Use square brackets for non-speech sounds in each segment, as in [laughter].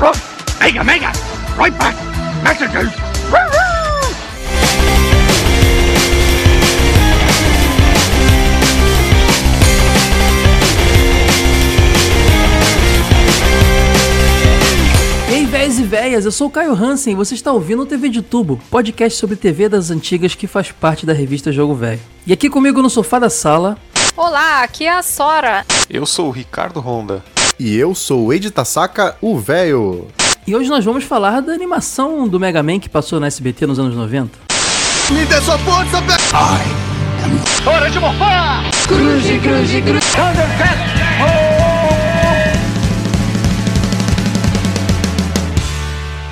Mega, mega! Right back! Messages! Ei, véias e véias, eu sou o Caio Hansen e você está ouvindo o TV de Tubo, podcast sobre TV das antigas que faz parte da revista Jogo Velho. E aqui comigo no sofá da sala, Olá, aqui é a Sora. Eu sou o Ricardo Honda. E eu sou o Ed Tasaka, o velho. e hoje nós vamos falar da animação do Mega Man que passou na SBT nos anos 90. Me dê sua força, velho! Hora de morfar!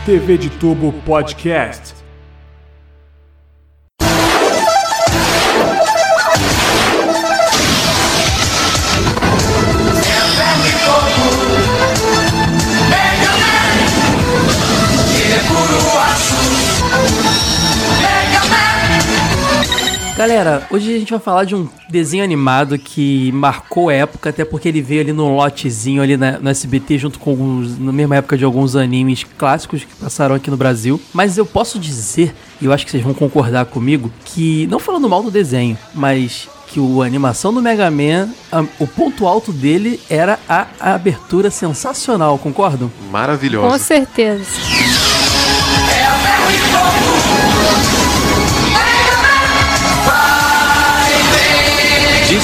TV de Tubo Podcast. Galera, hoje a gente vai falar de um desenho animado que marcou a época, até porque ele veio ali no lotezinho ali na- no SBT junto com alguns, na mesma época de alguns animes clássicos que passaram aqui no Brasil. Mas eu posso dizer, e eu acho que vocês vão concordar comigo, que não falando mal do desenho, mas que o a animação do Mega Man, a- o ponto alto dele era a, a abertura sensacional, concordam? Com Maravilhosa. certeza.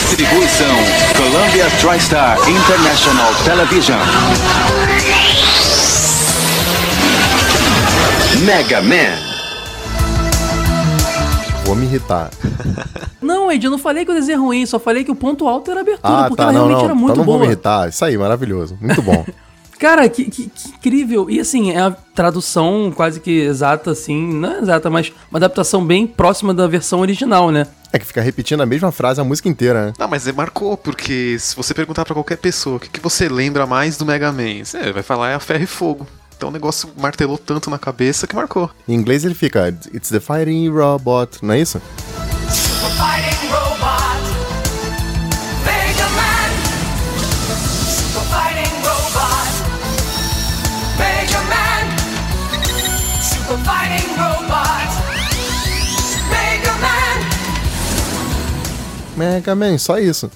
Distribuição Columbia TriStar International Television. Mega Man. Vou me irritar. [laughs] Não, Ed, eu não falei que o desenho é ruim, só falei que o ponto alto era a abertura, Ah, porque tá, ela não, realmente não. era muito então não vou boa. me irritar. Isso aí, maravilhoso. Muito bom. [laughs] Cara, que, que- que incrível. E assim, é a tradução quase que exata, assim, não é exata, mas uma adaptação bem próxima da versão original, né? É que fica repetindo a mesma frase a música inteira, né? Não, mas é, marcou, porque se você perguntar pra qualquer pessoa o que, que você lembra mais do Mega Man, você vai falar é a ferro e fogo. Então o negócio martelou tanto na cabeça que marcou. Em inglês ele fica It's the fighting robot, não é isso? Fighting Mega Man, só isso.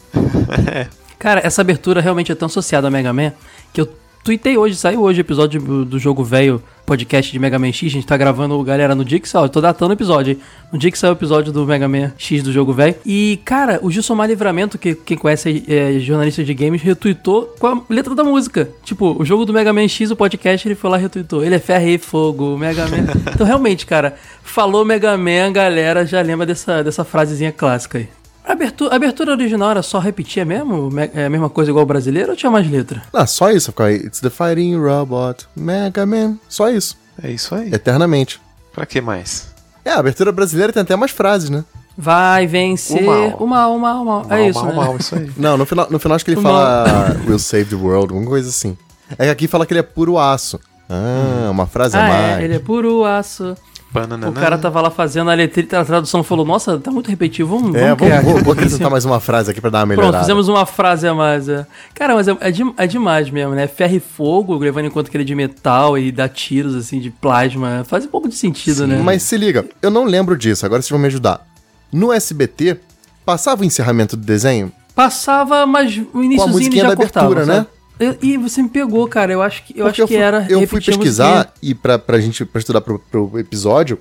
[laughs] Cara, essa abertura realmente é tão associada a Mega Man que eu tuitei hoje, saiu hoje o episódio do, do Jogo Velho podcast de Mega Man X. A gente tá gravando, galera, no dia que saiu. Eu tô datando o episódio, hein? No dia que saiu o episódio do Mega Man X do Jogo Velho. E, cara, o Gilson Mar Livramento, que quem conhece é jornalista de games, retweetou com a letra da música. Tipo, o jogo do Mega Man X, o podcast, ele foi lá e retweetou. Ele é ferro e fogo, Mega Man. [laughs] então, realmente, cara, falou Mega Man, a galera já lembra dessa, dessa frasezinha clássica aí. A abertura, a abertura original era só repetir mesmo? Me- É a mesma coisa igual o brasileiro ou tinha mais letra? Ah, só isso. It's the fighting robot, Mega Man. Só isso. É isso aí. Eternamente. Pra que mais? É, a abertura brasileira tem até mais frases, né? Vai vencer O mal. o mal, o mal, o mal. Mal, é isso, mal, né? mal, isso aí. Não, no final, no final acho que ele O fala [laughs] We'll save the world, alguma coisa assim. É que aqui fala que ele é puro aço. Ah, uma frase a Ah, mais. é, ele é puro aço. Banana. O cara tava lá fazendo a letra, a tradução falou, nossa, tá muito repetitivo, vamos, É, vamos vou, criar vou, acrescentar [laughs] mais uma frase aqui pra dar uma Pronto, melhorada. fizemos uma frase a mais. É. Cara, mas é, é, de- é demais mesmo, né? Ferro e fogo, levando em conta que ele é de metal e dá tiros, assim, de plasma. Faz um pouco de sentido, né? Mas se liga, eu não lembro disso, agora vocês vão me ajudar. No SBT, passava o encerramento do desenho? Passava, mas o iníciozinho já da cortava, abertura, né? sabe? Eu- E você me pegou, cara. Eu acho que, eu Porque acho que fui, era. Eu fui pesquisar musiquinha. e pra, pra gente pra estudar pro, pro episódio,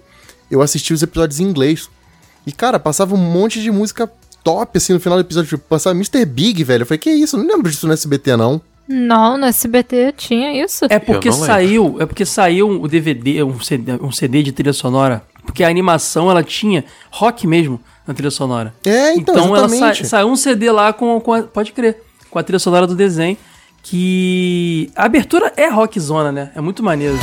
eu assisti os episódios em inglês. E, cara, passava um monte de música top, assim, no final do episódio. Tipo, passava Mr. Big, velho. Eu falei, que isso? Eu não lembro disso no SBT, não. Não, no SBT tinha isso. É porque Eu saiu, é porque saiu o DVD, um CD, um CD de trilha sonora. Porque a animação ela tinha rock mesmo na trilha sonora. É, então, ela exatamente. sa saiu um CD lá com, com a- pode crer, com a trilha sonora do desenho. Que a abertura é rockzona, né? É muito maneiro.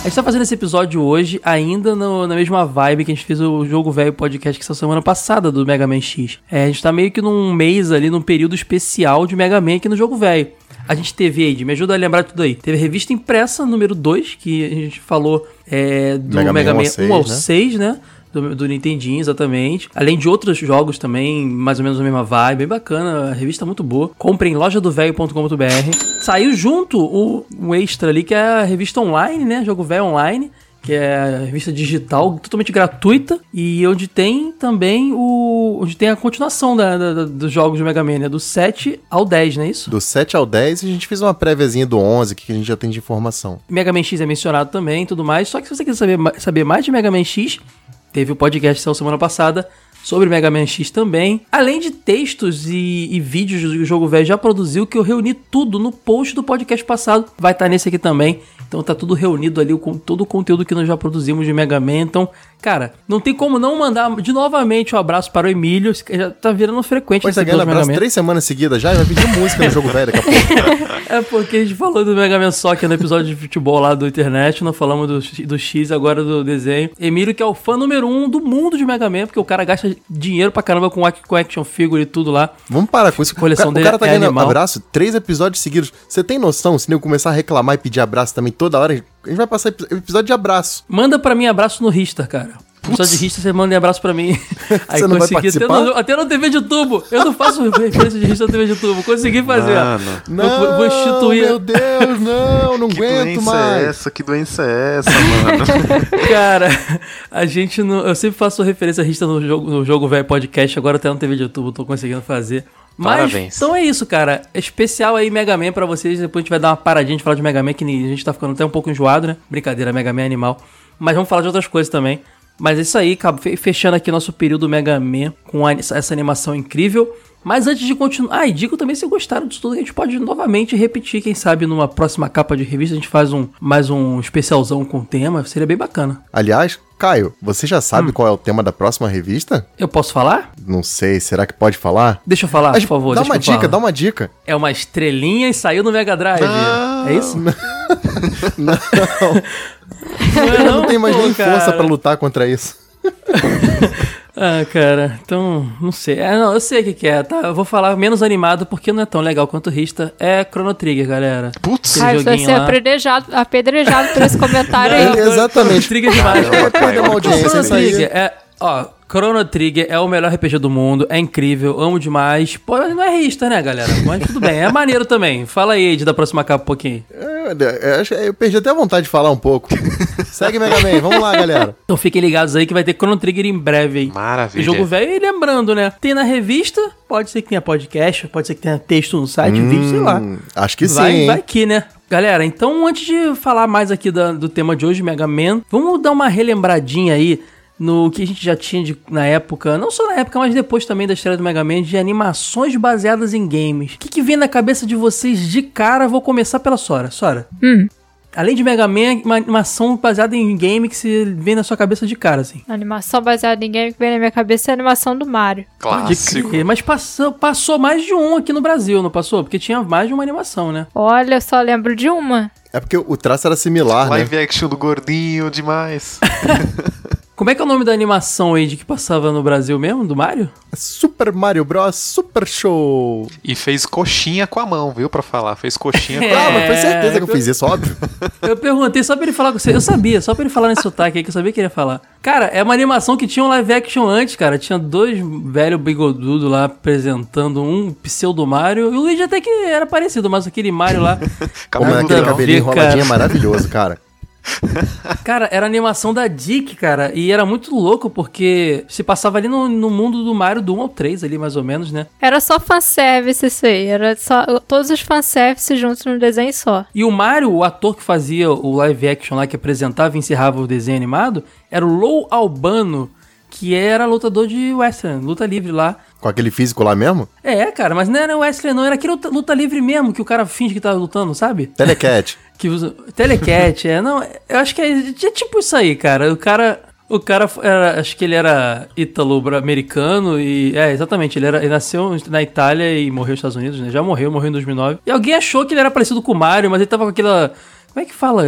A gente tá fazendo esse episódio hoje ainda no- na mesma vibe que a gente fez o Jogo Velho podcast que essa semana passada do Mega Man X. É, a gente tá meio que num mês ali, num período especial de Mega Man aqui no Jogo Velho. A gente teve, Ed, me ajuda a lembrar tudo aí. Teve a revista impressa número 2, que a gente falou é, do Mega Mega, Man Man 1 ao 1 ao 6, 6, né? Do, do Nintendinho, exatamente. Além de outros jogos também, mais ou menos a mesma vibe, bem bacana, a revista é muito boa. Comprem em lojadovelho.com.br. Saiu junto o, o extra ali, que é a revista online, né? Jogo Velho Online que é a revista digital totalmente gratuita e onde tem também o onde tem a continuação da, da- da- dos jogos de Mega Man, né? do 7 ao 10, não é isso? Do 7 ao 10, a gente fez uma préviazinha do 11, que a gente já tem de informação. Mega Man X é mencionado também e tudo mais. Só que se você quiser saber, saber mais de Mega Man X, teve o podcast saiu semana passada sobre Mega Man X também. Além de textos e, e vídeos que o Jogo Velho já produziu, que eu reuni tudo no post do podcast passado. Vai estar nesse aqui também. Então tá tudo reunido ali com todo o conteúdo que nós já produzimos de Mega Man. Então, cara, não tem como não mandar de novamente um abraço para o Emílio. que Já tá virando frequente Pode esse estar ganhando abraço três semanas seguidas já e vai pedir música no jogo velho daqui a pouco. [laughs] É porque a gente falou do Mega Man Soccer no episódio de futebol lá do internet, não falamos do, X- do X agora do desenho. Emílio, que é o fã número um do mundo de Mega Man, porque o cara gasta dinheiro pra caramba com, com action figure e tudo lá. Vamos parar com isso. Coleção o cara, dele o cara tá é ganhando animal. abraço três episódios seguidos. Você tem noção? Se eu começar a reclamar e pedir abraço também toda hora, a gente vai passar epi- episódio de abraço. Manda pra mim abraço no Richter, cara. Episódio de Richter, você manda um abraço pra mim. [laughs] Aí Você não vai consegui até participar? no, até no TV de tubo. Eu não faço [laughs] referência de Richter na TV de tubo. Consegui fazer. Mano, Não, vou- vou instituir- meu Deus, não, não [laughs] que aguento doença mais. é essa? Que doença é essa, mano? Cara, a gente não. Eu sempre faço referência a Rista no jogo, no jogo velho podcast, agora até no TV de YouTube, tô conseguindo fazer. Mas, Parabéns. então é isso, cara. Especial aí Mega Man pra vocês. Depois a gente vai dar uma paradinha de falar de Mega Man, que a gente tá ficando até um pouco enjoado, né? Brincadeira, Mega Man é animal. Mas vamos falar de outras coisas também. Mas é isso aí, fechando aqui nosso período Mega Man com essa animação incrível. Mas antes de continuar, ah, e digo também se gostaram disso tudo, que a gente pode novamente repetir, quem sabe numa próxima capa de revista a gente faz um mais um especialzão com tema, seria bem bacana. Aliás, Caio, você já Hum. sabe qual é o tema da próxima revista? Eu posso falar? Não sei, será que pode falar? Deixa eu falar, Mas por favor. dá uma dica, falar. dá uma dica. É uma estrelinha e saiu no Mega Drive. é isso? [laughs] [laughs] Não, é eu não tenho mais nem força pra lutar contra isso. [laughs] Ah, cara, então, não sei. É, não, eu sei o que, que é, tá? Eu vou falar menos animado porque não é tão legal quanto o Rista. É Chrono Trigger, galera. Putz, Ai, vai joguinho ser lá. apedrejado, apedrejado por esse comentário É, aí. exatamente. Chrono Trigger demais. É, perdeu uma audiência Chrono isso aí. Trigger é. Ó, Chrono Trigger é o melhor RPG do mundo, é incrível, amo demais. Pô, não é Rista, né, galera? Mas tudo bem, é maneiro [laughs] também. Fala aí, Ed, da próxima capa um pouquinho. É, é, acho- eu perdi até a vontade de falar um pouco. [laughs] Segue Mega Man, vamos lá, galera. Então fiquem ligados aí que vai ter Chrono Trigger em breve aí. Maravilha. Jogo velho e lembrando, né? Tem na revista, pode ser que tenha podcast, pode ser que tenha texto no site, vídeo, sei lá. Hum, Acho que vai, sim, hein? vai aqui, né? Galera, então antes de falar mais aqui da- do tema de hoje, Mega Man, vamos dar uma relembradinha aí no que a gente já tinha de- na época, não só na época, mas depois também da história do Mega Man, de animações baseadas em games. O que, que vem na cabeça de vocês de cara? Vou começar pela Sora. Sora. Além de Mega Man, uma animação baseada em game que se vem na sua cabeça de cara, assim. A animação baseada em game que vem na minha cabeça é a animação do Mario. Clássico. Mas passou, passou mais de um aqui no Brasil, não passou? Porque tinha mais de uma animação, né? Olha, eu só lembro de uma. É porque o traço era similar, né? Live action do gordinho demais. [laughs] Como é que é o nome da animação aí de que passava no Brasil mesmo, do Mario? Super Mario Bros. Super Show. E fez coxinha com a mão, viu? Pra falar. Fez coxinha com a É. Ah, mas foi certeza que eu fiz isso, óbvio. Eu perguntei só pra ele falar com você. Eu sabia, só pra ele falar nesse sotaque aí, que eu sabia que ele ia falar. Cara, é uma animação que tinha um live action antes, cara. Tinha dois velhos bigodudos lá apresentando um pseudo Mario. E o Luigi até que era parecido, mas aquele Mario lá. [laughs] Como é aquele cabelinho enroladinho é maravilhoso, cara. Cara, era animação da Dick, cara. E era muito louco, porque se passava ali no, no mundo do Mario do 1 ao 3, ali mais ou menos, né? Era só fanservice isso aí. Era só todos os fanservices juntos num desenho só. E o Mario, o ator que fazia o live action lá, que apresentava e encerrava o desenho animado, era o Lou Albano, que era lutador de wrestling, luta livre lá. Com aquele físico lá mesmo? É, cara, mas não era wrestling não, era aquele luta, luta livre mesmo, que o cara finge que tá lutando, sabe? Telecat. [laughs] Que usa... Telecat, é, não, eu acho que é, é tipo isso aí, cara, o cara... O cara, era, acho que ele era ítalo-americano e... É, exatamente, ele, era, ele nasceu na Itália e morreu nos Estados Unidos, né? Já morreu, morreu em 2009. E alguém achou que ele era parecido com o Mario, mas ele tava com aquela... Como é que fala?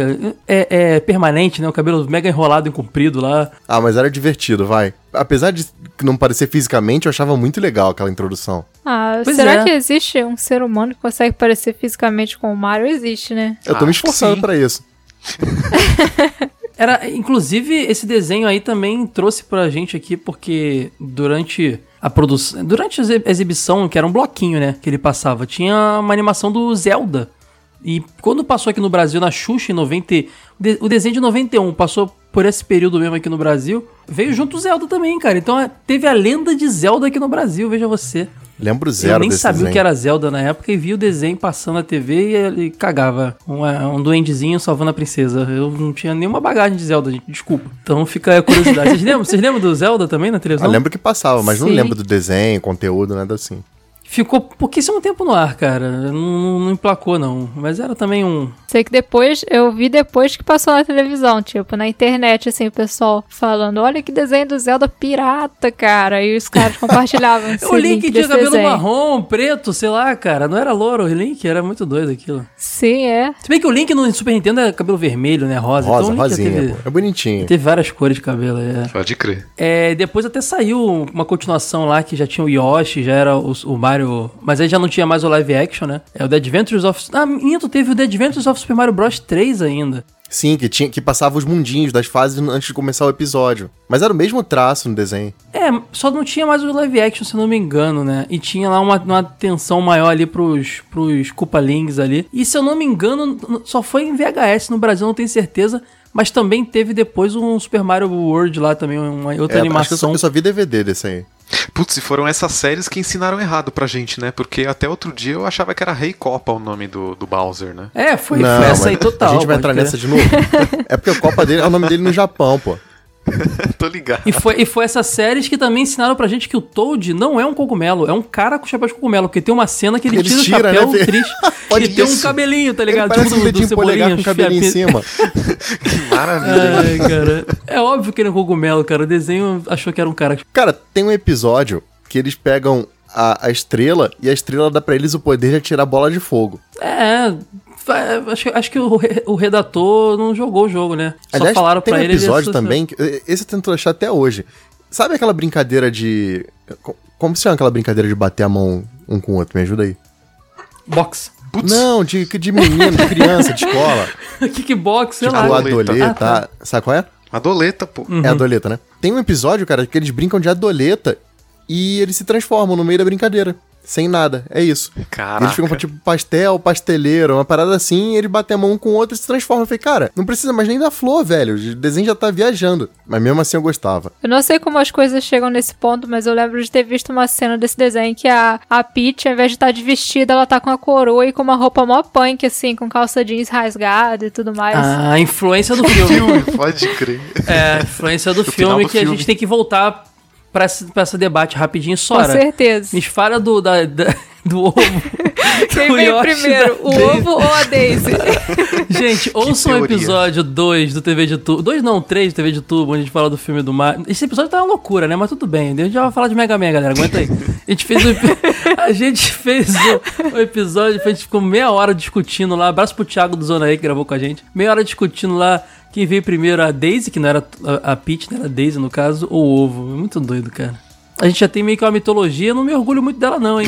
É, é permanente, né? O cabelo mega enrolado e comprido lá. Ah, mas era divertido, vai. Apesar de não parecer fisicamente, eu achava muito legal aquela introdução. Ah, Pois será é. que existe um ser humano que consegue parecer fisicamente com o Mario? Existe, né? Eu tô Ah, me esforçando sim. pra isso. [laughs] Era, inclusive, esse desenho aí também trouxe pra gente aqui, porque durante a produção. Durante a exibição, que era um bloquinho, né? Que ele passava, tinha uma animação do Zelda. E quando passou aqui no Brasil, na Xuxa, em 90. e- de- O desenho de 91 passou por esse período mesmo aqui no Brasil. Veio junto o Zelda também, cara. Então é, teve a lenda de Zelda aqui no Brasil, veja você. Lembro zero Eu nem sabia o desenho. que era Zelda na época e vi o desenho passando na TV e ele cagava. Um, é, um duendezinho salvando a princesa. Eu não tinha nenhuma bagagem de Zelda, gente. Desculpa. Então fica a curiosidade. Vocês lembram, vocês lembram do Zelda também na Ah, televisão? lembro que passava, mas não Sim. lembro do desenho, conteúdo, nada assim. Ficou pouquíssimo tempo no ar, cara. Não, não, não emplacou, não. Mas era também um. Sei que depois, eu vi depois que passou na televisão, tipo, na internet, assim, o pessoal falando, olha que desenho do Zelda pirata, cara. E os caras compartilhavam esse [laughs] o Link tinha desse cabelo desenho. marrom, preto, sei lá, cara. Não era louro o Link, era muito doido aquilo. Sim, é. Se bem que o Link no Super Nintendo é cabelo vermelho, né? Rosa. Rosa, então o Link já rosinha, teve, pô. É bonitinho. teve várias cores de cabelo. É. Pode crer. É, depois até saiu uma continuação lá que já tinha o Yoshi, já era o, o Mario. Mas aí já não tinha mais o live action, né? É o The Adventures of. Ah, minto, teve o The Adventures of Super Mario Bros 3 ainda. Sim, que, tinha, que passava os mundinhos das fases antes de começar o episódio. Mas era o mesmo traço no desenho. É, só não tinha mais o live action, se eu não me engano, né? E tinha lá uma, uma atenção maior ali pros, pros Koopalings ali. E se eu não me engano, só foi em VHS no Brasil, não tenho certeza. Mas também teve depois um Super Mario World lá também, uma outra É, acho que eu só, animação. eu só vi DVD desse aí. Putz, e foram essas séries que ensinaram errado pra gente, né? Porque até outro dia eu achava que era Rei Copa o nome do, do Bowser, né? É, foi, Não, foi essa aí total. A gente vai entrar nessa de novo. [laughs] é porque a Copa dele é o nome dele no Japão, pô. [laughs] Tô ligado. E foi, e foi essas séries que também ensinaram pra gente que o Toad não é um cogumelo, é um cara com chapéu de cogumelo, porque tem uma cena que ele, Ele tira, tira, o chapéu né, triste [laughs] Pode e tem um isso. cabelinho, tá Ele ligado? parece um dedinho polegar com o cabelinho em cima. [laughs] Que maravilha. Ai, cara. É óbvio que ele é um cogumelo, cara. O desenho achou que era um cara. Cara, tem um episódio que eles pegam a, a estrela e a estrela dá pra eles o poder de atirar bola de fogo. É. Acho, que- acho que o, o redator não jogou o jogo, né? Só Aliás, falaram tem pra um ele. episódio também, que- esse eu tento achar até hoje. Sabe aquela brincadeira de... co- Como se chama aquela brincadeira de bater a mão um com o outro? Me ajuda aí. Box. Putz, Não, de, de menino, de criança, de escola. [laughs] Kickbox, sei Tipo, lá. a Adoleta. doleta. Ah, tá. Sabe qual é? a doleta, pô. Uhum. É a doleta, né? Tem um episódio, cara, que eles brincam de adoleta e eles se transformam no meio da brincadeira. Sem nada. É isso. Caraca. Eles ficam tipo pastel, pasteleiro, uma parada assim, e eles batem a mão um com o outro e se transformam. Eu falei, cara, não precisa mais nem da flor, velho. O desenho já tá viajando. Mas mesmo assim eu gostava. Eu não sei como as coisas chegam nesse ponto, mas eu lembro de ter visto uma cena desse desenho que a, a Peach, ao invés de estar de vestida, ela tá com a coroa e com uma roupa mó punk, assim, com calça jeans rasgada e tudo mais. Ah, a influência do filme. [laughs] Pode crer. é, a influência do filme do que a gente tem que voltar pra esse, pra esse debate rapidinho. com Sora, certeza. me fala do, da, da- do ovo. [laughs] Quem veio primeiro, da o Daisy. ovo ou a Daisy? [laughs] Gente, ouçam o episódio 2 do TV de Tubo. 2 não, 3 do TV de Tubo, onde a gente fala do filme do Mario. Esse episódio tá uma loucura, né? Mas tudo bem. A gente já vai falar de Mega Man, galera. Aguenta aí. A gente fez o, [laughs] a gente fez o, o episódio, a gente ficou meia hora discutindo lá. Abraço pro Thiago do Zona aí que gravou com a gente. Meia hora discutindo lá quem veio primeiro, a Daisy, que não era a, a Peach, né? Era a Daisy no caso, ou o ovo. É muito doido, cara. A gente já tem meio que uma mitologia, eu não me orgulho muito dela, não, hein?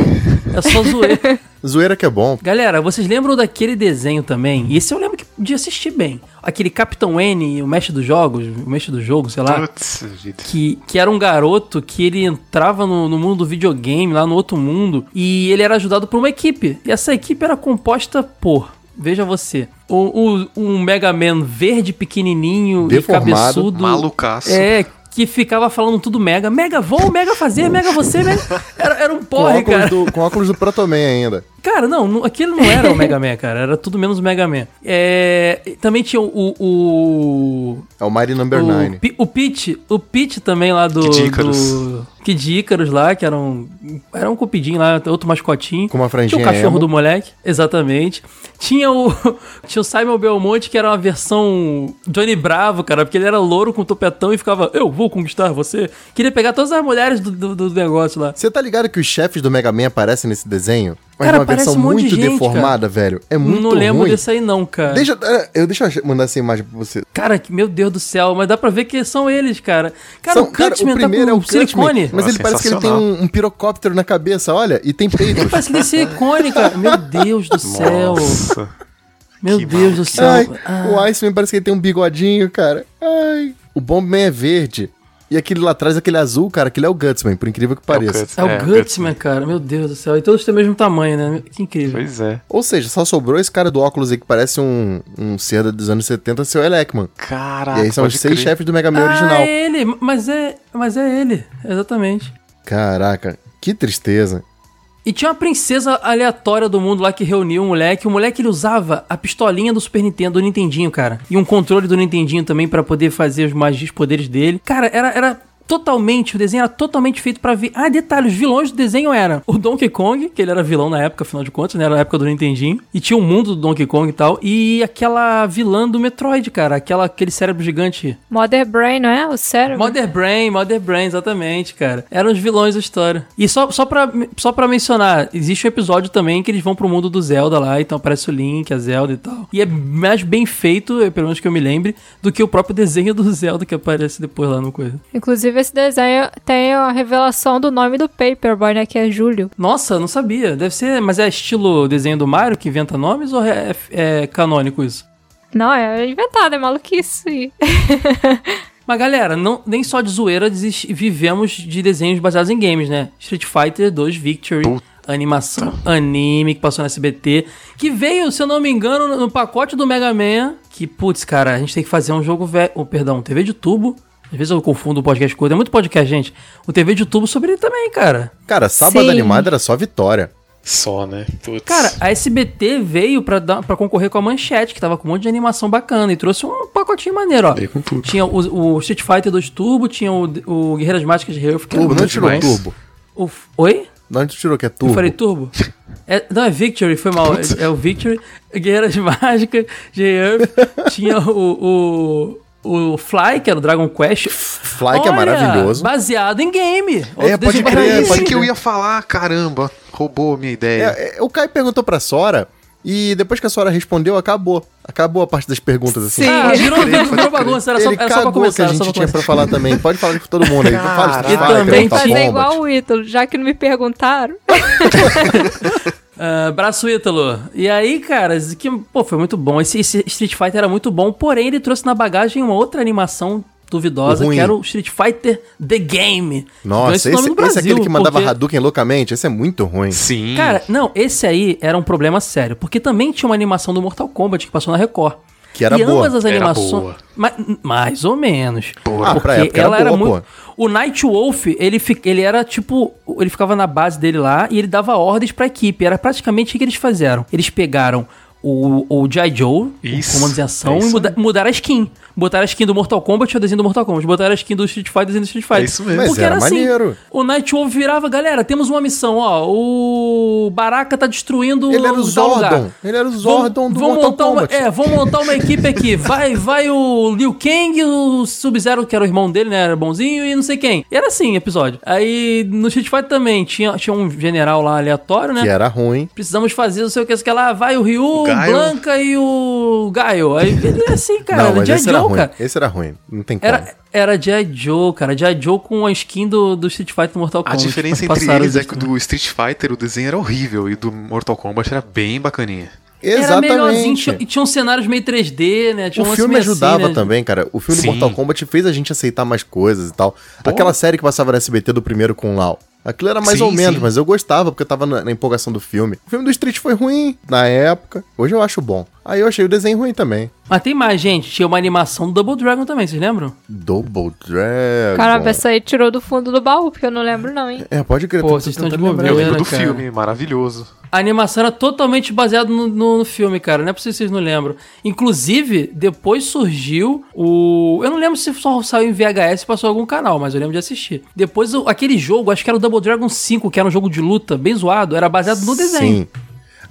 É só [laughs] zoeira. Zoeira que é bom. Galera, vocês lembram daquele desenho também? E esse eu lembro que de assistir bem. Aquele Capitão N, o mestre dos jogos, o mestre do jogo, sei lá. Putz. Que, que era um garoto que ele entrava no, no mundo do videogame, lá no outro mundo, e ele era ajudado por uma equipe. E essa equipe era composta por, veja você, o, o- um Mega Man verde pequenininho Deformado, e cabeçudo. Malucaço. É, que ficava falando tudo mega. Mega vou, mega fazer, mega você, mega... Era, era um Com porre, óculos, cara. do, com óculos do Protoman ainda. Cara, não, aquilo não era o Mega Man, cara. Era tudo menos o Mega Man. É, também tinha o. o, É o Mighty Number o, 9. Pi- o Pete, o Pete também lá do. Kid Icarus. do Kid Icarus lá, que era um. Era um cupidinho lá, outro mascotinho. Com uma franjinha Tinha o cachorro emo. do moleque, exatamente. Tinha o. [laughs] Tinha o Simon Belmonte, que era uma versão Johnny Bravo, cara, porque ele era louro com topetão e ficava, eu vou conquistar você. Queria pegar todas as mulheres do, do, do negócio lá. Você tá ligado que os chefes do Mega Man aparecem nesse desenho? Mas Cara, uma parece versão um monte de muito gente, deformada, velho. É muito não lembro ruim. desse aí, não, cara. Deixa, é, eu, deixa eu mandar essa imagem pra você. Cara, que- meu Deus do céu, mas dá pra ver que são eles, cara. Cara, São- o Cutman tá com Cutman, silicone. Mas Ah, ele parece que ele tem um, um pirocóptero na cabeça, olha, e tem peitos. Parece que ele é silicone, cara. Meu Deus do céu. Nossa. Meu Que Deus do maluquice. céu. Ai, Ah. o Iceman parece que ele tem um bigodinho, cara. Ai. O Bombman é verde. E aquele lá atrás, aquele azul, cara, aquele é o Gutsman, por incrível que pareça. Guts. É o É, Gutsman, cara. Meu Deus do céu. E todos têm o mesmo tamanho, né? Que incrível. Pois é. Ou seja, só sobrou esse cara do óculos aí que parece um, um ser dos anos 70, seu Elecman. Caraca. e aí são os seis crer. chefes do Mega Man Ah, original. é ele. Mas é, mas é ele. Exatamente. Caraca, que tristeza. E tinha uma princesa aleatória do mundo lá que reuniu um moleque. O moleque ele usava a pistolinha do Super Nintendo, do Nintendinho, cara. E um controle do Nintendinho também pra poder fazer os magias poderes dele. Cara, era, era totalmente, o desenho era totalmente feito pra ver. Ah, detalhe, os vilões do desenho eram o Donkey Kong, que ele era vilão na época, afinal de contas, né? Era na época do Nintendinho. E tinha o mundo do Donkey Kong e tal. E aquela vilã do Metroid, cara. Aquela, aquele cérebro gigante. Mother Brain, não é? O cérebro. Mother Brain, Mother Brain, exatamente, cara. Eram os vilões da história. E só, só, pra, só pra mencionar, existe um episódio também que eles vão pro mundo do Zelda lá, então aparece o Link, a Zelda e tal. E é mais bem feito, pelo menos que eu me lembre, do que o próprio desenho do Zelda que aparece depois lá no coisa. Inclusive, esse desenho tem a revelação do nome do Paperboy, né? Que é Júlio. Nossa, não sabia. Deve ser, mas é estilo desenho do Mario que inventa nomes ou é, é canônico isso? Não, é inventado, é maluquice. [laughs] Mas galera, não, nem só de zoeira vivemos de desenhos baseados em games, né? Street Fighter 2 Victory, Puta. animação, anime que passou no SBT, que veio, se eu não me engano, no, no pacote do Mega Man. Que, putz, cara, a gente tem que fazer um jogo velho. Oh, perdão, TV de tubo. Às vezes eu confundo o podcast com outro. É muito podcast, gente. O TV de tubo sobre ele também, cara. Cara, sábado Sim. animado era só vitória. Só, né? Putz. Cara, a SBT veio pra, dar, pra concorrer com a Manchete, que tava com um monte de animação bacana, e trouxe um pacotinho maneiro, ó. Veio com tudo. Tinha o, o Street Fighter 2 Turbo, tinha o, o Guerreiras Mágicas de era Turbo, não tirou demais. turbo. o, Oi? De onde tu tirou que é Eu turbo? falei Turbo? É, não, é Victory, foi mal. É, é o Victory, Guerreiras Mágicas, J-Earth, tinha o, o, o Fly, que era o Dragon Quest. Fly, que é Olha, maravilhoso. Baseado em game. É, pode crer, Isso que eu ia falar, caramba. Roubou a minha ideia. É, é, o Caio perguntou pra Sora, e depois que a Sora respondeu, acabou. Acabou a parte das perguntas, assim. Sim. Ah, virou, crer, virou, bagunça, era só, Ele era só pra cagou começar. que a gente pra tinha pra falar também. Pode falar com todo mundo aí. Fala Street E também Fazer igual o Ítalo, já que não me perguntaram. [laughs] Ah, braço Ítalo. E aí, cara, que, pô, foi muito bom. Esse, esse Street Fighter era muito bom, porém ele trouxe na bagagem uma outra animação duvidosa, Ruim. que era o Street Fighter The Game. Nossa, esse, nome no esse é aquele que mandava porque- Hadouken loucamente. Esse é muito ruim. Sim. Cara, não, esse aí era um problema sério, porque também tinha uma animação do Mortal Kombat que passou na Record. Que era e boa. ambas as Era animações. boa. Ma- mais ou menos. Ah, pra época era ela era boa, muito. O Night Wolf, ele, fi- ele era tipo. Ele ficava na base dele lá e ele dava ordens pra equipe. Era praticamente o que eles fizeram. Eles pegaram o, o G.I. Joe, Isso, de ação, é e muda- mudaram a skin. Botaram a skin do Mortal Kombat e o desenho do Mortal Kombat. Botaram a skin do Street Fighter e o desenho do Street Fighter. É isso mesmo. Porque era era assim. maneiro. O Night Wolf virava, galera, temos uma missão, ó. O Baraka tá destruindo Ele era o tal lugar. Zordon. Ele era o Zordon Vamos- do vamos Mortal montar uma, Kombat. É, vamos montar uma equipe aqui. [laughs] Vai, vai o Liu Kang, o Sub-Zero, que era o irmão dele, né? Era bonzinho, e não sei quem. E era assim, episódio. Aí no Street Fighter também tinha, tinha um general lá aleatório, né? Que era ruim. Precisamos fazer não sei o que, sei lá. Vai o Ryu, Gaio. Blanca e o Gaio. Aí ele é assim, cara. não, era mas G.I. era Joe, ruim. cara. Esse era ruim. Não tem como. Era, era G.I. Joe, cara. G.I. Joe com a skin do, do Street Fighter no Mortal A Kombat. diferença Mas entre eles é que do Street Fighter o desenho era horrível e do Mortal Kombat era bem bacaninha. Era melhorzinho Exatamente. tinha- e tinha uns cenários meio 3D, né? Tinha um O filme meio assim, ajudava né? também, cara. O filme Sim. do Mortal Kombat fez a gente aceitar mais coisas e tal. Aquela série que passava no SBT do primeiro com o Lau. Aquilo era mais Sim, ou menos, sim. mas eu gostava porque eu tava na, na empolgação do filme. O filme do Street foi ruim na época. Hoje eu acho bom. Aí eu achei o desenho ruim também. Mas tem mais, gente. Tinha uma animação do Double Dragon também, vocês lembram? Double Dragon. Caramba, essa aí tirou do fundo do baú, porque eu não lembro não, hein? É, pode crer. Pô, vocês estão de lembrar. Eu bobeira. lembro do cara. filme, maravilhoso. A animação era totalmente baseada no, no- no filme, cara. Não é possível que vocês não lembram. Inclusive, depois surgiu o. Eu não lembro se só saiu em VHS e passou em algum canal, mas eu lembro de assistir. Depois, aquele jogo, acho que era o Double Dragon 5, que era um jogo de luta bem zoado, era baseado no desenho. Sim.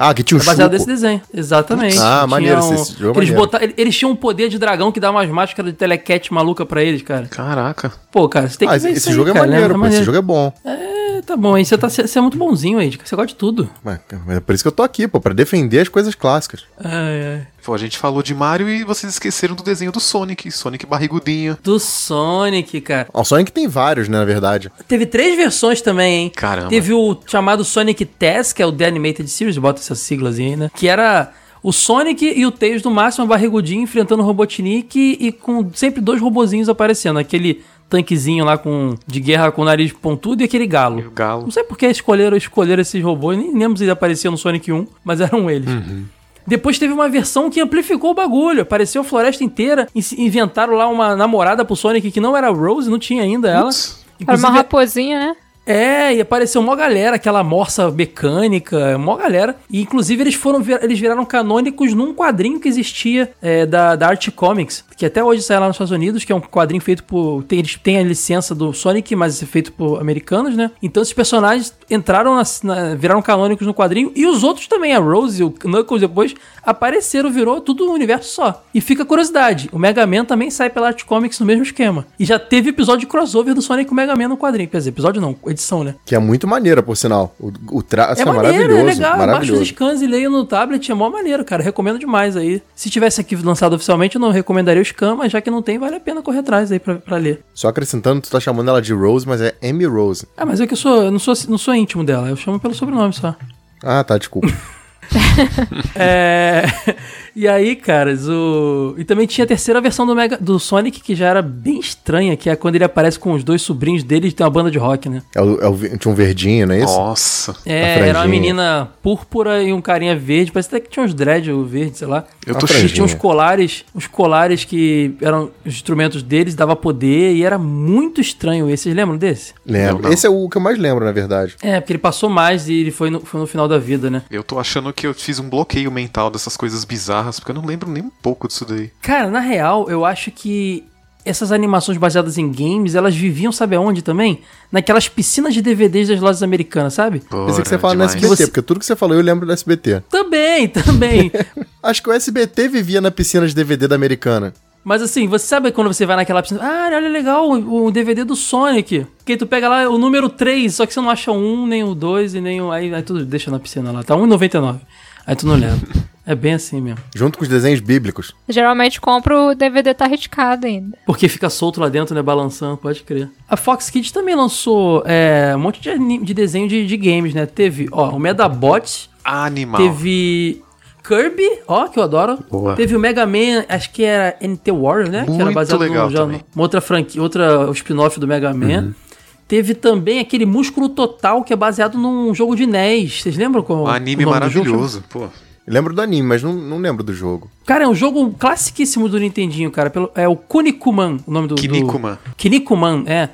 Ah, que tinha um É baseado nesse desenho. Exatamente. Ah, Tinha maneiro, um- esse jogo eles, maneiro. botaram, eles tinham um poder de dragão que dá umas máscaras de telecat maluca pra eles, cara. Caraca. Pô, cara, você tem que Ah, ver esse, isso esse jogo aí, é cara, maneiro, né? pô. Esse jogo é bom. É, tá bom, aí você, tá, você é muito bonzinho aí, você gosta de tudo. Mas, mas é por isso que eu tô aqui, pô, pra defender as coisas clássicas. Ai, ai. Pô, a gente falou de Mario e vocês esqueceram do desenho do Sonic. Sonic barrigudinho. Do Sonic, cara. O Sonic tem vários, né, na verdade. Teve três versões também, hein? Caramba. Teve o chamado Sonic TES, que é o The Animated Series, bota essas siglas aí, né? Que era O Sonic e o Tails no máximo barrigudinho enfrentando o Robotnik e com sempre dois robozinhos aparecendo. Aquele tanquezinho lá com de guerra com o nariz pontudo e aquele galo. E o galo. Não sei por que escolheram, escolheram esses robôs, nem lembro se ele aparecia no Sonic 1, mas eram eles. Depois teve uma versão que amplificou o bagulho. Apareceu a floresta inteira. e Inventaram lá uma namorada pro Sonic que não era a Rose, não tinha ainda ela. Era uma raposinha, né? É, e apareceu mó galera, aquela morsa mecânica, mó galera. E inclusive eles foram eles viraram canônicos num quadrinho que existia é, da, da Art Comics, que até hoje sai lá nos Estados Unidos, que é um quadrinho feito por. Tem, eles têm a licença do Sonic, mas é feito por americanos, né? Então esses personagens entraram na, na- viraram canônicos no quadrinho. E os outros também, a Rose o Knuckles depois, apareceram, virou tudo um universo só. E fica a curiosidade: o Mega Man também sai pela Art Comics no mesmo esquema. E já teve episódio de crossover do Sonic com o Mega Man no quadrinho. Quer dizer, episódio não, edição, né? Que é muito maneira, por sinal. O, o traço é, É maneiro, maravilhoso. é legal. Baixa os scans e leia no tablet, é mó maneiro, cara. Recomendo demais aí. Se tivesse aqui lançado oficialmente, eu não recomendaria o scan, mas já que não tem, vale a pena correr atrás aí pra, pra ler. Só acrescentando, tu tá chamando ela de Rose, mas é Amy Rose. Ah, mas é que eu sou, eu não sou, não sou íntimo dela, eu chamo pelo sobrenome só. Ah, tá, desculpa. [laughs] [laughs] É. E aí, caras, o. E também tinha a terceira versão do, Mega... do Sonic, que já era bem estranha, que é quando ele aparece com os dois sobrinhos dele e tem uma banda de rock, né? É o, é o, tinha um verdinho, não é isso? Nossa. É, franjinha. era uma menina púrpura e um carinha verde, parece até que tinha uns dread ou verde, sei lá. Eu A tô. E tinha uns colares, os colares que eram os instrumentos deles, dava poder, e era muito estranho esse. Vocês lembram desse? Lembro. Não. Esse é o que eu mais lembro, na verdade. É, porque ele passou mais e ele foi no, foi no final da vida, né? Eu tô achando que eu fiz um bloqueio mental dessas coisas bizarras, porque eu não lembro nem um pouco disso daí. Cara, na real, eu acho que essas animações baseadas em games, elas viviam, sabe aonde também? Naquelas piscinas de DVDs das lojas americanas, sabe? Pensei que você fala no demais. SBT, Você- porque tudo que você falou eu lembro do SBT. Também, também. [laughs] Acho que o SBT vivia na piscina de DVD da americana. Mas assim, você sabe quando você vai naquela piscina? Ah, olha legal, o, o DVD do Sonic. Que aí tu pega lá o número 3, só que você não acha o 1, nem o 2 e nem o. Aí, aí tu deixa na piscina lá. Tá 1,99. Aí tu não leva. É bem assim mesmo. Junto com os desenhos bíblicos. Geralmente compro o DVD tá riscado ainda. Porque fica solto lá dentro, né? Balançando, pode crer. A Fox Kids também lançou é, um monte de, de desenho de, de games, né? Teve, ó, o Medabots, Animal. teve Kirby, ó, que eu adoro. Boa. Teve o Mega Man, acho que era NT Warrior, né? que era Muito baseado legal no, já, outra franquia, outra spin-off do Mega Man. Teve também aquele Músculo Total, que é baseado num jogo de NES. Vocês lembram qual Um anime do maravilhoso, pô. Lembro do anime, mas não, não lembro do jogo. Cara, é um jogo classiquíssimo do Nintendinho, cara. Pelo, é o Kunikuman, o nome do... do- Kinnikuman. Kinnikuman, é.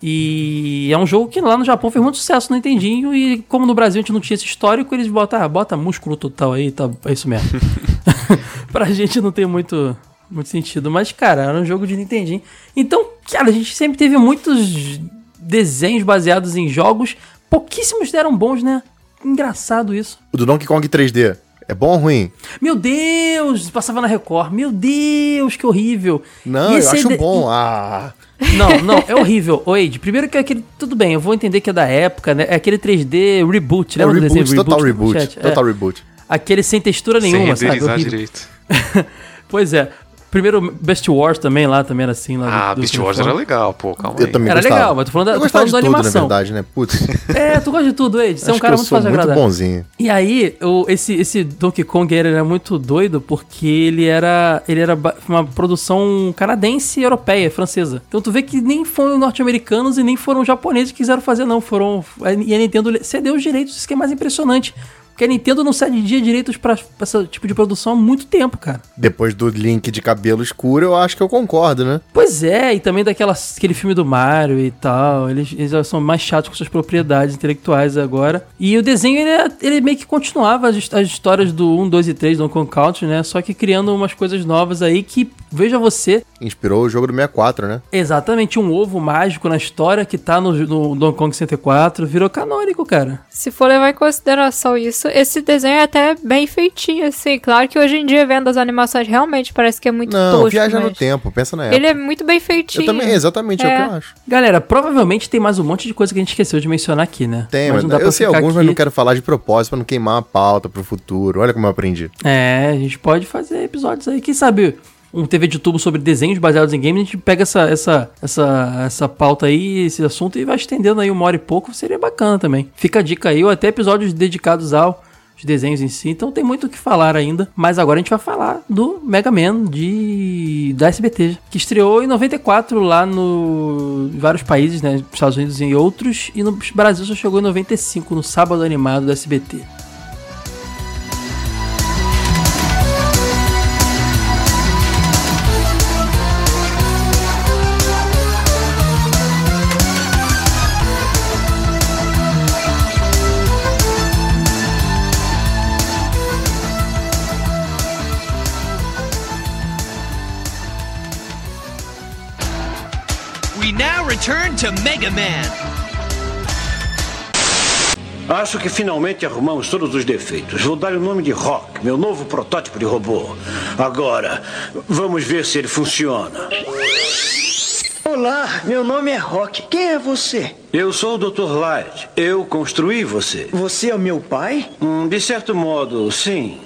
E é um jogo que lá no Japão fez muito sucesso no Nintendinho. E como no Brasil a gente não tinha esse histórico, eles botam, ah, bota músculo total aí, tá, é isso mesmo. [laughs] [laughs] pra gente não tem muito, muito sentido. Mas, cara, era um jogo de Nintendinho. Então, cara, a gente sempre teve muitos desenhos baseados em jogos. Pouquíssimos deram bons, né? Engraçado isso. O do Donkey Kong 3D. É bom ou ruim? Meu Deus! Passava na Record. Meu Deus, que horrível. Não, eu acho de- bom. Ah. Não, [laughs] não, é horrível. Ô, Ed, primeiro que é aquele. Tudo bem, eu vou entender que é da época, né? É aquele 3D reboot, É lembra do desenho reboot, total reboot. chat? É. Total reboot. Aquele sem textura Sem nenhuma, sabe? renderizar Horrível. direito. [laughs] Pois é. Primeiro Beast Wars também lá, também era assim. Lá Ah, do- do Beast Wars era legal, pô, calma Eu aí. também Era gostava. legal, mas tô falando da- eu tô gostava falando de da tudo, animação. na verdade, né? Putz. [laughs] É, tu gosta de tudo, Ed. Você é um cara que eu muito fácil de muito agradar. bonzinho. E aí, o, esse, esse Donkey Kong ele era muito doido porque ele era, ele era uma produção canadense e europeia, francesa. Então tu vê que nem foram norte-americanos e nem foram japoneses que quiseram fazer, não. Foram. E a Nintendo cedeu os direitos, isso que é mais impressionante. Porque a Nintendo não cedia direitos pra, pra esse tipo de produção há muito tempo, cara. Depois do Link de cabelo escuro, eu acho que eu concordo, né? Pois é, e também daquela, aquele filme do Mario e tal. Eles, eles são mais chatos com suas propriedades intelectuais agora. E o desenho, ele, ele meio que continuava as, as histórias do 1, 2 e 3 do Donkey Country, né? Só que criando umas coisas novas aí que, veja você, Inspirou o jogo do 64, né? exatamente um ovo mágico na história que tá no, no Donkey Kong 64. Virou canônico, cara. Se for levar em consideração isso, esse desenho é até bem feitinho, assim. Claro que hoje em dia, vendo as animações, realmente parece que é muito Não, tosco, viaja no mas tempo, pensa na época. Ele é muito bem feitinho. Eu também, exatamente, é. o É. que eu acho. Galera, provavelmente tem mais um monte de coisa que a gente esqueceu de mencionar aqui, né? Tem, mas, não dá eu pra sei alguns, mas aqui- não quero falar de propósito pra não queimar a pauta pro futuro. Olha como eu aprendi. É, a gente pode fazer episódios aí. Quem sabe um TV de tubo sobre desenhos baseados em games, a gente pega essa, essa, essa, essa pauta aí, esse assunto, e vai estendendo aí uma hora e pouco, seria bacana também. Fica a dica aí, ou até episódios dedicados ao desenhos em si, então tem muito o que falar ainda. Mas agora a gente vai falar do Mega Man de da SBT, que estreou em 94 lá no em vários países, né, Estados Unidos e outros, e no Brasil só chegou em 95 no sábado animado do SBT. To Mega Man. Acho que finalmente arrumamos todos os defeitos. Vou dar o nome de Rock, meu novo protótipo de robô. Agora, vamos ver se ele funciona. Olá, meu nome é Rock. Quem é você? Eu sou o Dr. Light. Eu construí você. Você é o meu pai? Hum, de certo modo, sim.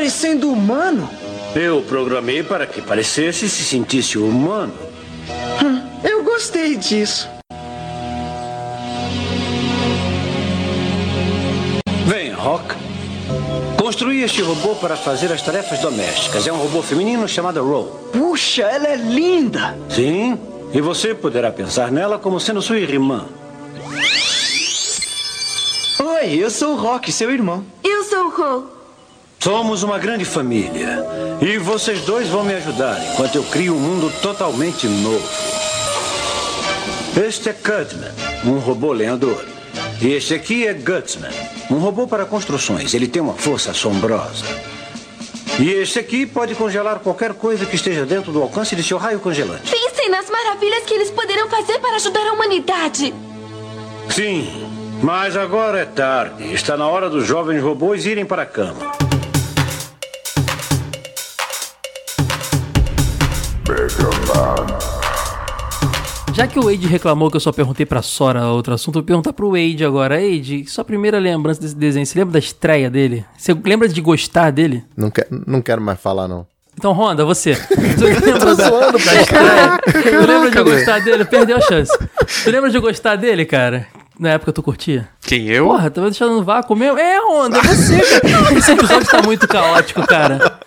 Parecendo humano. Eu programei para que parecesse e se sentisse humano. Hum, Eu gostei disso. Venha, Rock. Construí este robô para fazer as tarefas domésticas. É um robô feminino chamado Ro. Puxa, ela é linda. Sim, e você poderá pensar nela como sendo sua irmã. Oi, eu sou o Rock, seu irmão. Eu sou o Ro. Somos uma grande família. E vocês dois vão me ajudar enquanto eu crio um mundo totalmente novo. Este é Cutman, um robô lenhador. E este aqui é Gutsman, um robô para construções. Ele tem uma força assombrosa. E este aqui pode congelar qualquer coisa que esteja dentro do alcance de seu raio congelante. Pensem nas maravilhas que eles poderão fazer para ajudar a humanidade. Sim, mas agora é tarde. Está na hora dos jovens robôs irem para a cama. Já que o Wade reclamou que eu só perguntei pra Sora outro assunto, eu vou perguntar pro Wade agora. Wade, sua primeira lembrança desse desenho, você lembra da estreia dele? Você lembra de gostar dele? Não, quer, não quero mais falar, não. Então, Honda, você. [laughs] Você lembra Tô da, zoando, cara. estreia? Tu lembra de gostar dele? Perdeu a chance. Tu lembra de gostar dele, cara? Na época tu curtia? Quem eu? Porra, tava deixando no vácuo mesmo? É, Honda, é você, cara. [laughs] Esse episódio tá muito caótico, cara.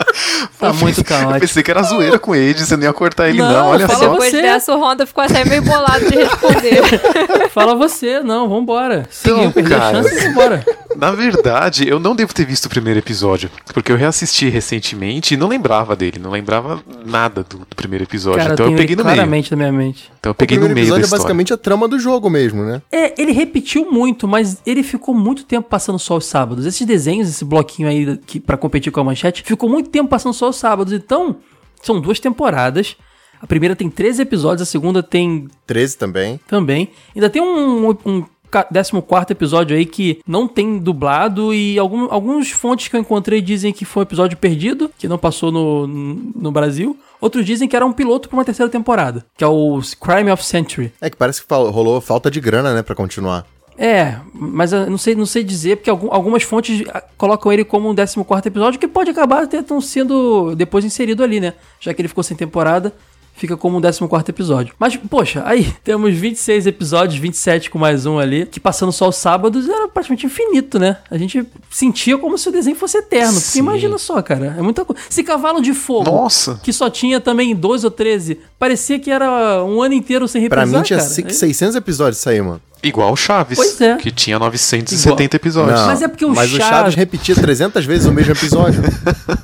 Tá muito Eu caótico. pensei que era zoeira com ele, você não ia cortar ele, não. Não, Olha fala só. Depois você. dessa, o Honda ficou até meio bolado de responder. [laughs] Fala você, não, vambora. Seguiu, perdeu a cara. chance, vambora. Na verdade, eu não devo ter visto o primeiro episódio, porque eu reassisti recentemente e não lembrava dele, não lembrava nada do, do primeiro episódio. Cara, então eu tenho peguei no meio. claramente na minha mente. Então eu O peguei no primeiro meio da episódio é basicamente a trama do jogo mesmo, né? É, ele repetiu muito, mas ele ficou muito tempo passando só os sábados. Esses desenhos, esse bloquinho aí que, pra competir com a manchete, ficou muito tempo passando só os sábados. Então, são duas temporadas. A primeira tem 13 episódios, a segunda tem 13 também. também. Ainda tem um, um, 14 episódio aí que não tem dublado e algum, alguns fontes que eu encontrei dizem que foi um episódio perdido, que não passou no, no Brasil. Outros dizem que era um piloto pra uma terceira temporada, que é o Crime of Century. É que parece que rolou falta de grana, né, pra continuar. É, mas eu não sei, não sei dizer, porque algum- algumas fontes ah, colocam ele como um 14 episódio, que pode acabar até tão sendo depois inserido ali, né? Já que ele ficou sem temporada, fica como um 14 episódio. Mas, poxa, aí temos 26 episódios, 27 com mais um ali, que passando só os sábados era praticamente infinito, né? A gente sentia como se o desenho fosse eterno. Porque imagina só, cara, é muita coisa. Esse cavalo de fogo, Nossa. que só tinha também 12 ou 13, parecia que era um ano inteiro sem Pra reprisar, mim tinha cara. ci- 600 episódios isso aí, mano. Igual o Chaves, Pois é. que tinha 970 Igual. episódios. Não, Mas é porque o Mas o Chaves- Chaves repetia 300 vezes o mesmo episódio. [laughs]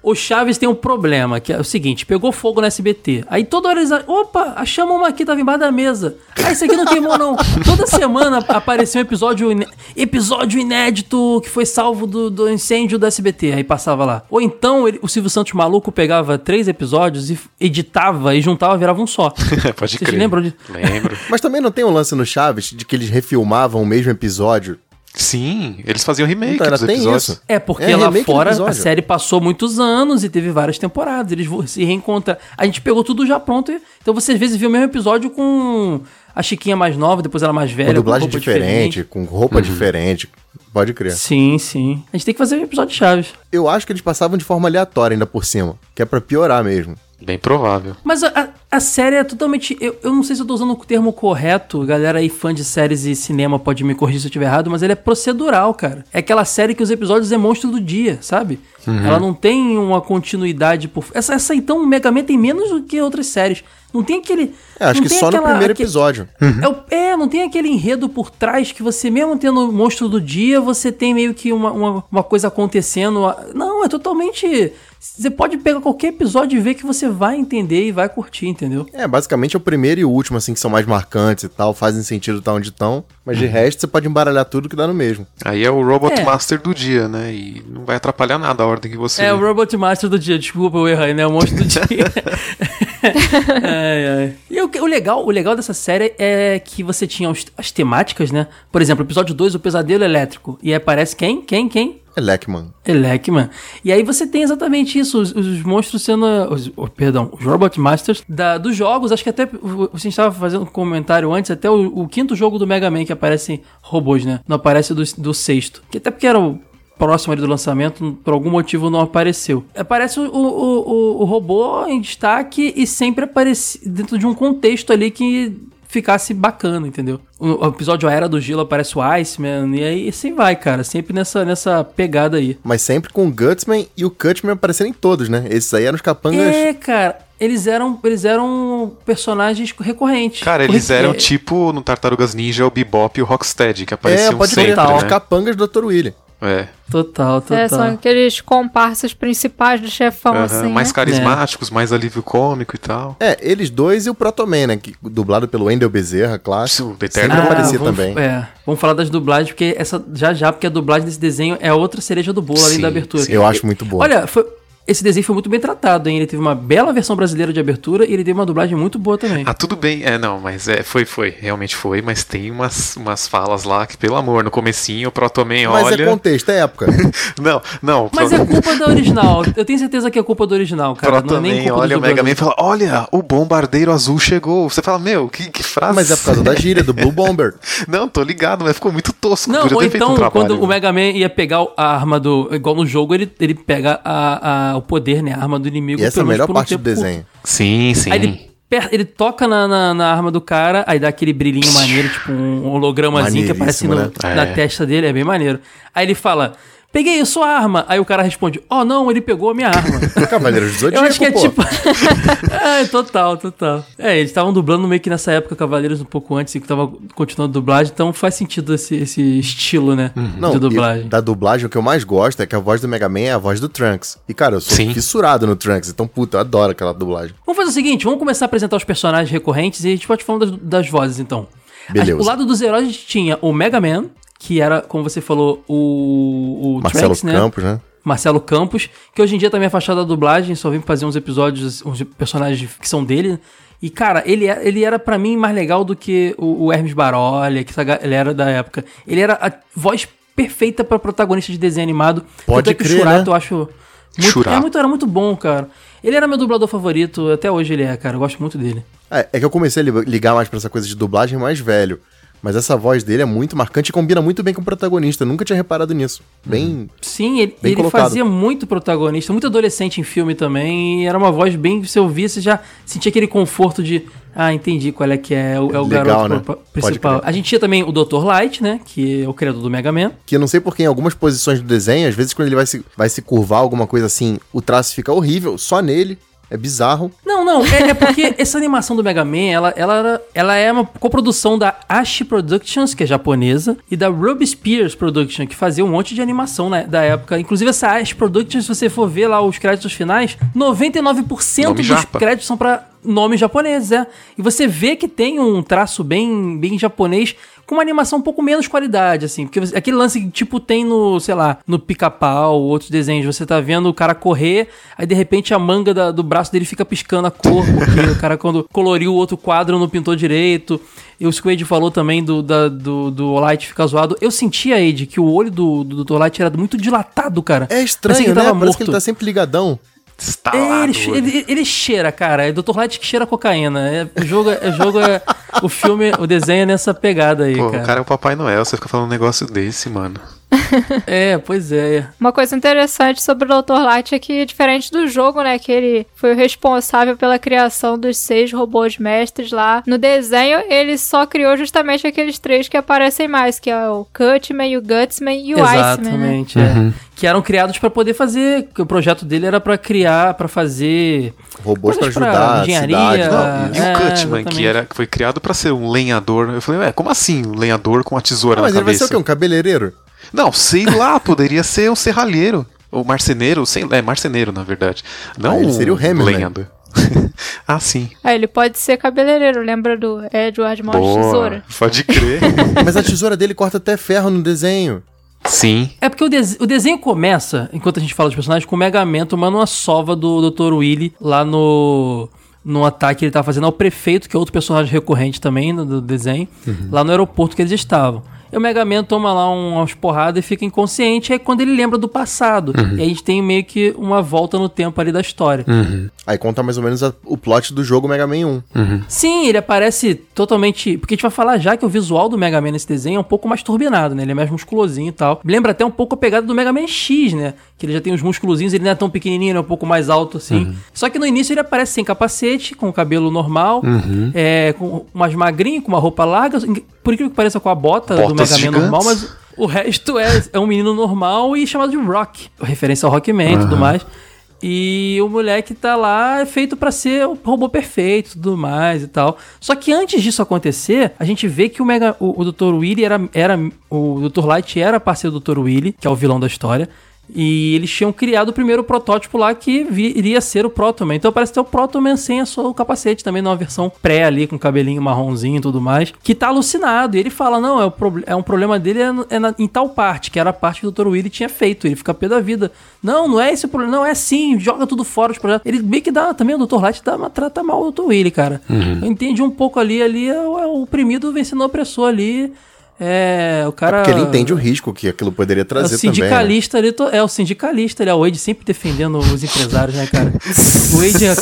O Chaves tem um problema, que é o seguinte: pegou fogo no SBT. Aí toda hora eles. Opa, achamos uma aqui, tava embaixo da mesa. Ah, esse aqui não queimou, não. Toda semana aparecia um episódio, iné- episódio inédito que foi salvo do, do incêndio do SBT. Aí passava lá. Ou então ele- o Silvio Santos maluco pegava três episódios e editava e juntava, virava um só. [laughs] Pode Vocês crer. lembram de. Lembro. Mas também não tem um lance no Chaves de que eles refilmavam o mesmo episódio. Sim, eles faziam remake Então, dos episódios. isso. É, porque É, lá fora a série passou muitos anos e teve várias temporadas. Eles se reencontram. A gente pegou tudo já pronto. e- Então você às vezes viu o mesmo episódio com a Chiquinha mais nova, depois ela mais velha. com dublagem roupa diferente, com roupa diferente. Pode crer. Sim, sim. A gente tem que fazer um episódio de Chaves. Eu acho que eles passavam de forma aleatória ainda por cima, que é pra piorar mesmo. Bem provável. Mas a, a, série é totalmente. Eu, eu não sei se eu tô usando o termo correto, galera aí fã de séries e cinema pode me corrigir se eu estiver errado, mas ele é procedural, cara. É aquela série que os episódios é monstro do dia, sabe? Uhum. Ela não tem uma continuidade por. Essa, essa então, o Mega Man tem menos do que outras séries. Não tem aquele. É, acho que só no aquela- primeiro aque- episódio. É, o- é, não tem aquele enredo por trás que você, mesmo tendo o monstro do dia, você tem meio que uma, uma, uma coisa acontecendo. Não, é totalmente. Você pode pegar qualquer episódio e ver que você vai entender e vai curtir, entendeu? É, basicamente é o primeiro e o último, assim, que são mais marcantes e tal, fazem sentido tá onde estão. Mas de resto, você pode embaralhar tudo que dá no mesmo. Aí é o Robot É. Master do dia, né? E não vai atrapalhar nada a ordem que você. É o Robot Master do dia, desculpa eu errei, né? O monstro do dia. [laughs] [laughs] ai, ai. E o, que- o legal, o legal dessa série é que você tinha os- as temáticas, né? Por exemplo, episódio 2, o pesadelo elétrico. E aí aparece quem? Quem? Quem? É Leckman. Elecman. E aí você tem exatamente isso, os, os monstros sendo. Os, oh, perdão, os Robot Masters da, dos jogos. Acho que até você estava fazendo um comentário antes, até o, o quinto jogo do Mega Man que aparecem robôs, né? Não aparece do, do sexto. Que até porque era o próximo ali do lançamento, por algum motivo não apareceu. Aparece o, o, o, o robô em destaque e sempre aparece dentro de um contexto ali que ficasse bacana, entendeu? O, episódio A Era do Gelo aparece o Iceman, e aí assim vai, cara. Sempre nessa, nessa pegada aí. Mas sempre com o Gutsman e o Cutman aparecendo em todos, né? Esses aí eram os capangas. É, cara, eles eram, eles eram personagens recorrentes. Cara, eles Corre- eram tipo no Tartarugas Ninja, o Bebop e o Rocksteady, que apareciam É, pode sempre, crer, os né? capangas do Dr. Willy. É. Total, total. É, são aqueles comparsas principais do chefão, Aham, assim. mais né? carismáticos, mais alívio cômico e tal. É, eles dois e o Protoman, né? Que, dublado pelo Wendell Bezerra, clássico. O Eterno Sempre aparecia vamos, também. É, vamos falar das dublagens, porque essa já já, porque a dublagem desse desenho é outra cereja do bolo além Sim, da abertura. Eu acho muito boa. Olha, foi- esse desenho foi muito bem tratado, hein? Ele teve uma bela versão brasileira de abertura e ele teve uma dublagem muito boa também. Ah, tudo bem. É, não, mas é, foi, foi. Realmente foi, mas tem umas, umas falas lá que, pelo amor, no comecinho o Protoman Mas olha... é contexto, é época. [laughs] Não, não. Mas é culpa da original. Eu tenho certeza que é culpa do original, cara. Não é nem Protoman culpa olha o Mega Man e fala, olha, o bombardeiro azul chegou. Você fala, meu, que, que frase... Mas é por causa da gíria, do Blue Bomber. [laughs] Não, tô ligado, mas ficou muito tosco. Não, ou então, um trabalho. quando o Mega Man ia pegar a arma do. Igual no jogo, ele, ele pega a, a- o poder, né? A arma do inimigo. E essa é a melhor um parte do desenho. curto. Sim, sim. Aí ele, ele toca na, na, na arma do cara, aí dá aquele brilhinho maneiro, tipo um hologramazinho que aparece no- Maneiríssimo, na né? É. testa dele, é bem maneiro. Aí ele fala. Peguei a sua arma. Aí o cara responde: Oh, não, ele pegou a minha arma. [laughs] Cavaleiros do Zodíaco, Eu acho que é pô. tipo. [laughs] é, total, total. É, eles estavam dublando meio que nessa época Cavaleiros um pouco antes e que tava continuando a dublagem, então faz sentido esse, esse estilo, né? Não, de e dublagem. da dublagem, o que eu mais gosto é que a voz do Mega Man é a voz do Trunks. E, cara, eu sou Sim. fissurado no Trunks, então, puta, eu adoro aquela dublagem. Vamos fazer o seguinte, vamos começar a apresentar os personagens recorrentes e a gente pode falar das, das vozes, então. Beleza. O lado dos heróis a gente tinha o Mega Man, que era, como você falou, o, o Marcelo né? Campos, né? Marcelo Campos, que hoje em dia tá meio afastado da dublagem, só vem fazer uns episódios, uns personagens que são dele. E, cara, ele, é- ele era pra mim mais legal do que o, o Hermes Barolha, que essa ele era da época. Ele era a voz perfeita pra protagonista de desenho animado. Pode Tanto é que crer, o Churato né? eu acho muito, Churato. é muito, era muito bom, cara. Ele era meu dublador favorito, até hoje ele é, cara. Eu gosto muito dele. É, é que eu comecei a li- ligar mais pra essa coisa de dublagem mais velho. Mas essa voz dele é muito marcante e combina muito bem com o protagonista. Eu nunca tinha reparado nisso. Bem. Sim, ele, Bem ele fazia muito protagonista, muito adolescente em filme também, e era uma voz bem, você ouvia, você já sentia aquele conforto de, ah, entendi qual é que é, é o, é o Legal, garoto né? principal. A gente tinha também o Dr. Light, né, que é o criador do Mega Man. Que eu não sei porque em algumas posições do desenho, às vezes quando ele vai se, vai se curvar alguma coisa assim, o traço fica horrível, só nele. É bizarro. Não, não, é, é porque [laughs] essa animação do Mega Man, ela, ela, ela é uma coprodução da Ashi Productions, que é japonesa, e da Ruby Spears Production, que fazia um monte de animação né, da época. Inclusive essa Ashi Productions, se você for ver lá os créditos finais, 99% Nome dos japa. créditos são pra nomes japoneses, é. E você vê que tem um traço bem, bem japonês, com uma animação um pouco menos qualidade, assim. Porque você- aquele lance que, tipo, tem no, sei lá, no pica-pau, outros desenhos. Você tá vendo o cara correr, aí de repente a manga da- do braço dele fica piscando a cor, porque o cara, quando coloriu o outro quadro, não pintou direito. E o Squid falou também do, da, do, do Light ficar zoado. Eu sentia, Ed, que o olho do, do Dr. Light era muito dilatado, cara. É estranho, Parecia que né? tava Parece que morto. ele tá sempre ligadão. Estalado. ele, ele, ele cheira, cara. É Dr. Light que cheira cocaína. É, o jogo, é, o jogo é. O filme, o desenho é nessa pegada aí, Pô, cara. o cara é o Papai Noel, você fica falando um negócio desse, mano. [laughs] É, pois é. Uma coisa interessante sobre o Dr. Light é que, diferente do jogo, né, que ele foi o responsável pela criação dos seis robôs mestres lá, no desenho ele só criou justamente aqueles três que aparecem mais, que é o Cutman, o Gutsman e o Iceman, né? Exatamente, é. Que eram criados pra poder fazer. que O projeto dele era pra criar, pra fazer. Robôs pra ajudar a engenharia. cidade. Não, e É, o Cutman, exatamente. que, era, que foi criado pra ser um lenhador. Eu falei, ué, como assim um lenhador com a tesoura Ah, mas na ele vai ser cabeça? o quê? Um cabeleireiro? Não, sei lá, [laughs] poderia ser um serralheiro. Ou marceneiro, sei, é marceneiro, na verdade. Não Ah, ele seria o um Hammerman. lenhador. [laughs] ah, sim. Ah, ele pode ser cabeleireiro, lembra do Edward Mão de Tesoura? pode crer. [laughs] Mas a tesoura dele corta até ferro no desenho. sim. É porque o, des- o desenho começa, enquanto a gente fala dos personagens, com o Mega Man tomando uma sova do Dr. Willy lá no. No ataque que ele tava fazendo ao prefeito, que é outro personagem recorrente também no, do desenho, lá no aeroporto que eles estavam. E o Mega Man toma lá um- umas porradas e fica inconsciente, é quando ele lembra do passado. E aí a gente tem meio que uma volta no tempo ali da história. Aí conta mais ou menos a- o plot do jogo Mega Man 1. Sim, ele aparece totalmente. Porque a gente vai falar já que o visual do Mega Man nesse desenho é um pouco mais turbinado, né? Ele é mais musculosinho e tal. Lembra até um pouco a pegada do Mega Man X, né? Que ele já tem os musculozinhos, ele não é tão pequenininho, ele é um pouco mais alto assim. Só que no início ele aparece sem capacete, com o cabelo normal, é, com mais magrinho, com uma roupa larga. Por incrível que pareça, com a bota do Botas Mega Man gigantes. normal, mas o resto é, é um menino normal e chamado de Rock. Referência ao Rockman e tudo mais. E o moleque tá lá é feito pra ser o robô perfeito e tudo mais e tal. Só que antes disso acontecer, a gente vê que o Mega o, o Dr. Willy era, era o Dr. Light era parceiro do Dr. Willy, que é o vilão da história. E eles tinham criado o primeiro protótipo lá que vi- iria ser o Protoman. Então parece ter o Protoman sem a sua, o capacete também, numa versão pré ali, com cabelinho marronzinho e tudo mais. Que tá alucinado. E ele fala: não, é, o proble- é um problema dele é, é na- em tal parte, que era a parte que o Dr. Willy tinha feito. Ele fica pé da vida. Não, não é esse o problema. Não, é sim, joga tudo fora os projetos. Ele meio que dá também, o Dr. Light dá, trata mal o Dr. Willy, cara. Eu entendi um pouco ali, ali é o, é o oprimido vencendo o opressor ali. É, o cara. Porque ele entende o risco que aquilo poderia É o trazer também. né? sindicalista ali, to- é o sindicalista, ele é o Wade sempre defendendo os empresários, né, cara? O Wade é,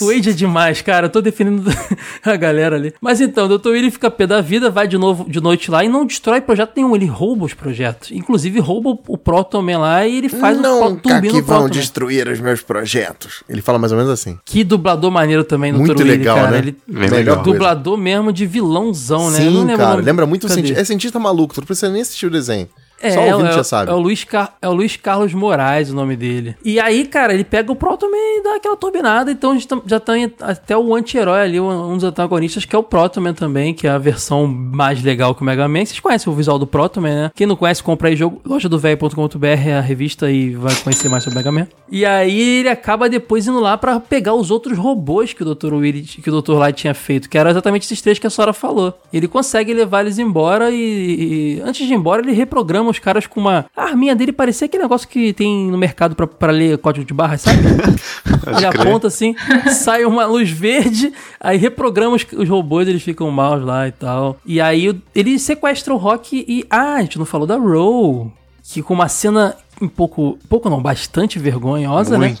o Wade é demais, cara. Eu tô defendendo [laughs] a galera ali. Mas então, o Dr. Willy fica pé da vida, vai de novo de noite lá e não destrói projeto nenhum, ele rouba os projetos. Inclusive rouba o Proton Man lá e ele faz Nunca o turbina que vão destruir os meus projetos. Ele fala mais ou menos assim. Que dublador maneiro também no Muito Dr. Willy, legal, cara. né? Ele legal. dublador mesmo de vilãozão, né? Não Sim, cara. Lembra muito o cientista. É cientista maluco, tu não precisa nem assistir o desenho. É, Só ouvindo é, já sabe. É o, Luiz Car- é o Luiz Carlos Moraes o nome dele. E aí, cara, ele pega o Proton Man e dá aquela turbinada. Então a gente já tem até o anti-herói ali, um dos antagonistas, que é o Proton Man também, que é a versão mais legal que o Mega Man. Vocês conhecem o visual do Proton Man, né? Quem não conhece, compra aí jogo, loja do velho.com.br, é a revista e vai conhecer mais sobre o Mega Man. E aí ele acaba depois indo lá pra pegar os outros robôs que o Dr. Willy, que o Dr. Light tinha feito, que eram exatamente esses três que a Sora falou. Ele consegue levar eles embora e, e antes de ir embora ele reprograma os caras com uma a arminha dele parecia aquele negócio que tem no mercado pra, pra ler código de barras, sabe? [laughs] ele aponta assim, sai uma luz verde, aí reprograma os, os robôs, eles ficam maus lá e tal. E aí ele sequestra o Rock e ah, a gente não falou da Row, que com uma cena um pouco, pouco não, bastante vergonhosa, né?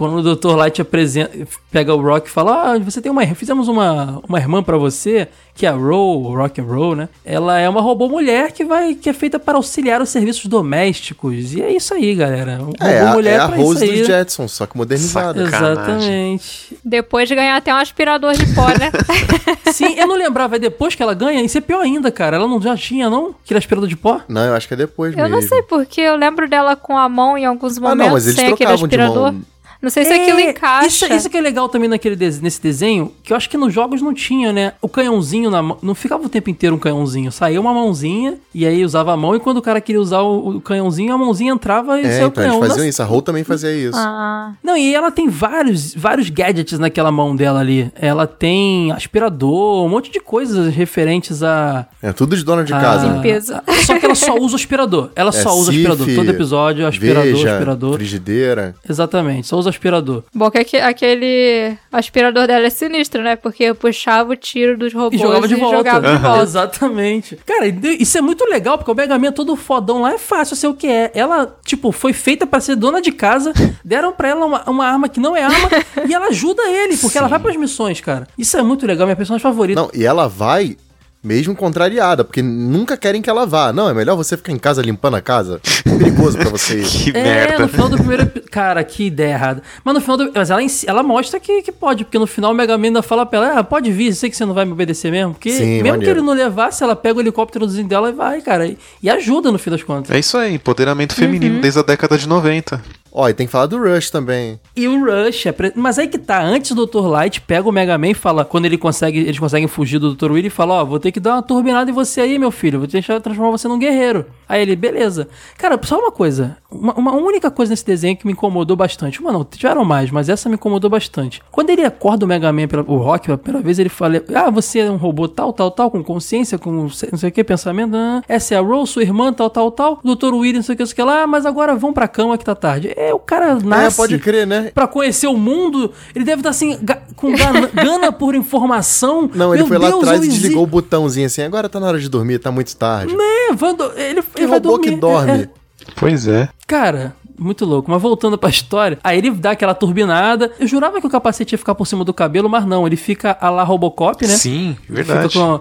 Quando o Dr. Light apresenta, pega o Rock e fala: Ah, você tem uma. Fizemos uma, uma irmã pra você, que é a Roll, Rock and Roll, né? Ela é uma robô mulher que vai que é feita para auxiliar os serviços domésticos. E é isso aí, galera. Um É, robô a, mulher é a pra Rose isso aí. dos Jetsons, só que modernizada. Exatamente. Depois de ganhar até um aspirador de pó, né? [laughs] Sim, eu não lembrava, é depois que ela ganha, isso é pior ainda, cara. Ela não já tinha, não? Aquele aspirador de pó? Não, eu acho que é depois Eu mesmo. não sei porque eu lembro dela com a mão em alguns Ah, momentos não, mas eles sem aquele trocavam de aspirador. mão. Não sei se aquilo encaixa. Isso, isso que é legal também naquele nesse desenho, que eu acho que nos jogos não tinha, né? O canhãozinho na mão. Não ficava o tempo inteiro um canhãozinho. Saía uma mãozinha e aí usava a mão. E quando o cara queria usar o, o canhãozinho, a mãozinha entrava e É, saiu o então eles canhão. faziam Nossa, isso. A Rol também fazia isso. Ah, Não, e ela tem vários, vários gadgets naquela mão dela ali. Ela tem aspirador, um monte de coisas referentes a. É tudo de dona de a- casa. Limpeza. Só que ela só usa o aspirador. Ela É só usa o aspirador. Todo episódio, aspirador, Veja, aspirador. frigideira. Exatamente, só usa aspirador. bom que aque- aquele aspirador dela é sinistro, né? Porque eu puxava o tiro dos robôs E jogava de volta. jogava de volta. Exatamente. Cara, isso é muito legal, porque o Mega Man todo fodão lá é fácil ser o que é. Ela, tipo, foi feita pra ser dona de casa, deram pra ela uma, uma arma que não é arma, [laughs] e ela ajuda ele, porque ela vai pras missões, cara. Isso é muito legal, minha personagem favorita. Não, e ela vai Mesmo contrariada, porque nunca querem que ela vá. Não, é melhor você ficar em casa limpando a casa. É perigoso pra você. [laughs] Que É, merda. no final do primeiro. Cara, que ideia errada. Mas no final do. Mas ela, ela mostra que, que pode, porque no final o Mega Man ainda fala pra ela: ah, pode vir, sei que você não vai me obedecer mesmo. Porque Sim, mesmo maneiro. que ele não levasse, ela pega o helicópterozinho dela e vai, cara. E, e ajuda no fim das contas. É isso aí, empoderamento feminino desde a década de 90. Ó, e tem que falar do Rush também. E o Rush, é pre- mas aí que tá, antes do Dr. Light pega o Mega Man e fala, quando ele consegue, eles conseguem fugir do Dr. Willy e fala, ó, vou ter que dar uma turbinada em você aí, meu filho, vou deixar transformar você num guerreiro. Aí ele, beleza. Cara, só uma coisa, uma, uma única coisa nesse desenho que me incomodou bastante, uma não, tiveram mais, mas essa me incomodou bastante. Quando ele acorda o Mega Man, pela, o Rock, pela primeira vez, ele fala, ah, você é um robô tal, tal, tal, com consciência, com não sei o que, pensamento, ah, essa é a Rose, sua irmã, tal, tal, tal, Dr. Willy, não sei o que, não sei o que lá, "Ah, mas agora vão pra cama que tá tarde. É, o cara nasce É, pode crer, né? pra conhecer o mundo, ele deve estar assim, ga- com gana, [laughs] gana por informação. Não, ele Meu foi lá Deus, atrás eu e exi- desligou o botãozinho assim. Agora tá na hora de dormir, tá muito tarde. É, Vando, ele, Que ele vai robô dormir. que dorme. É, é. Pois é. Cara, muito louco. Mas voltando pra história, aí ele dá aquela turbinada. Eu jurava que o capacete ia ficar por cima do cabelo, mas não, ele fica a la Robocop, né? Sim, verdade. Fica com,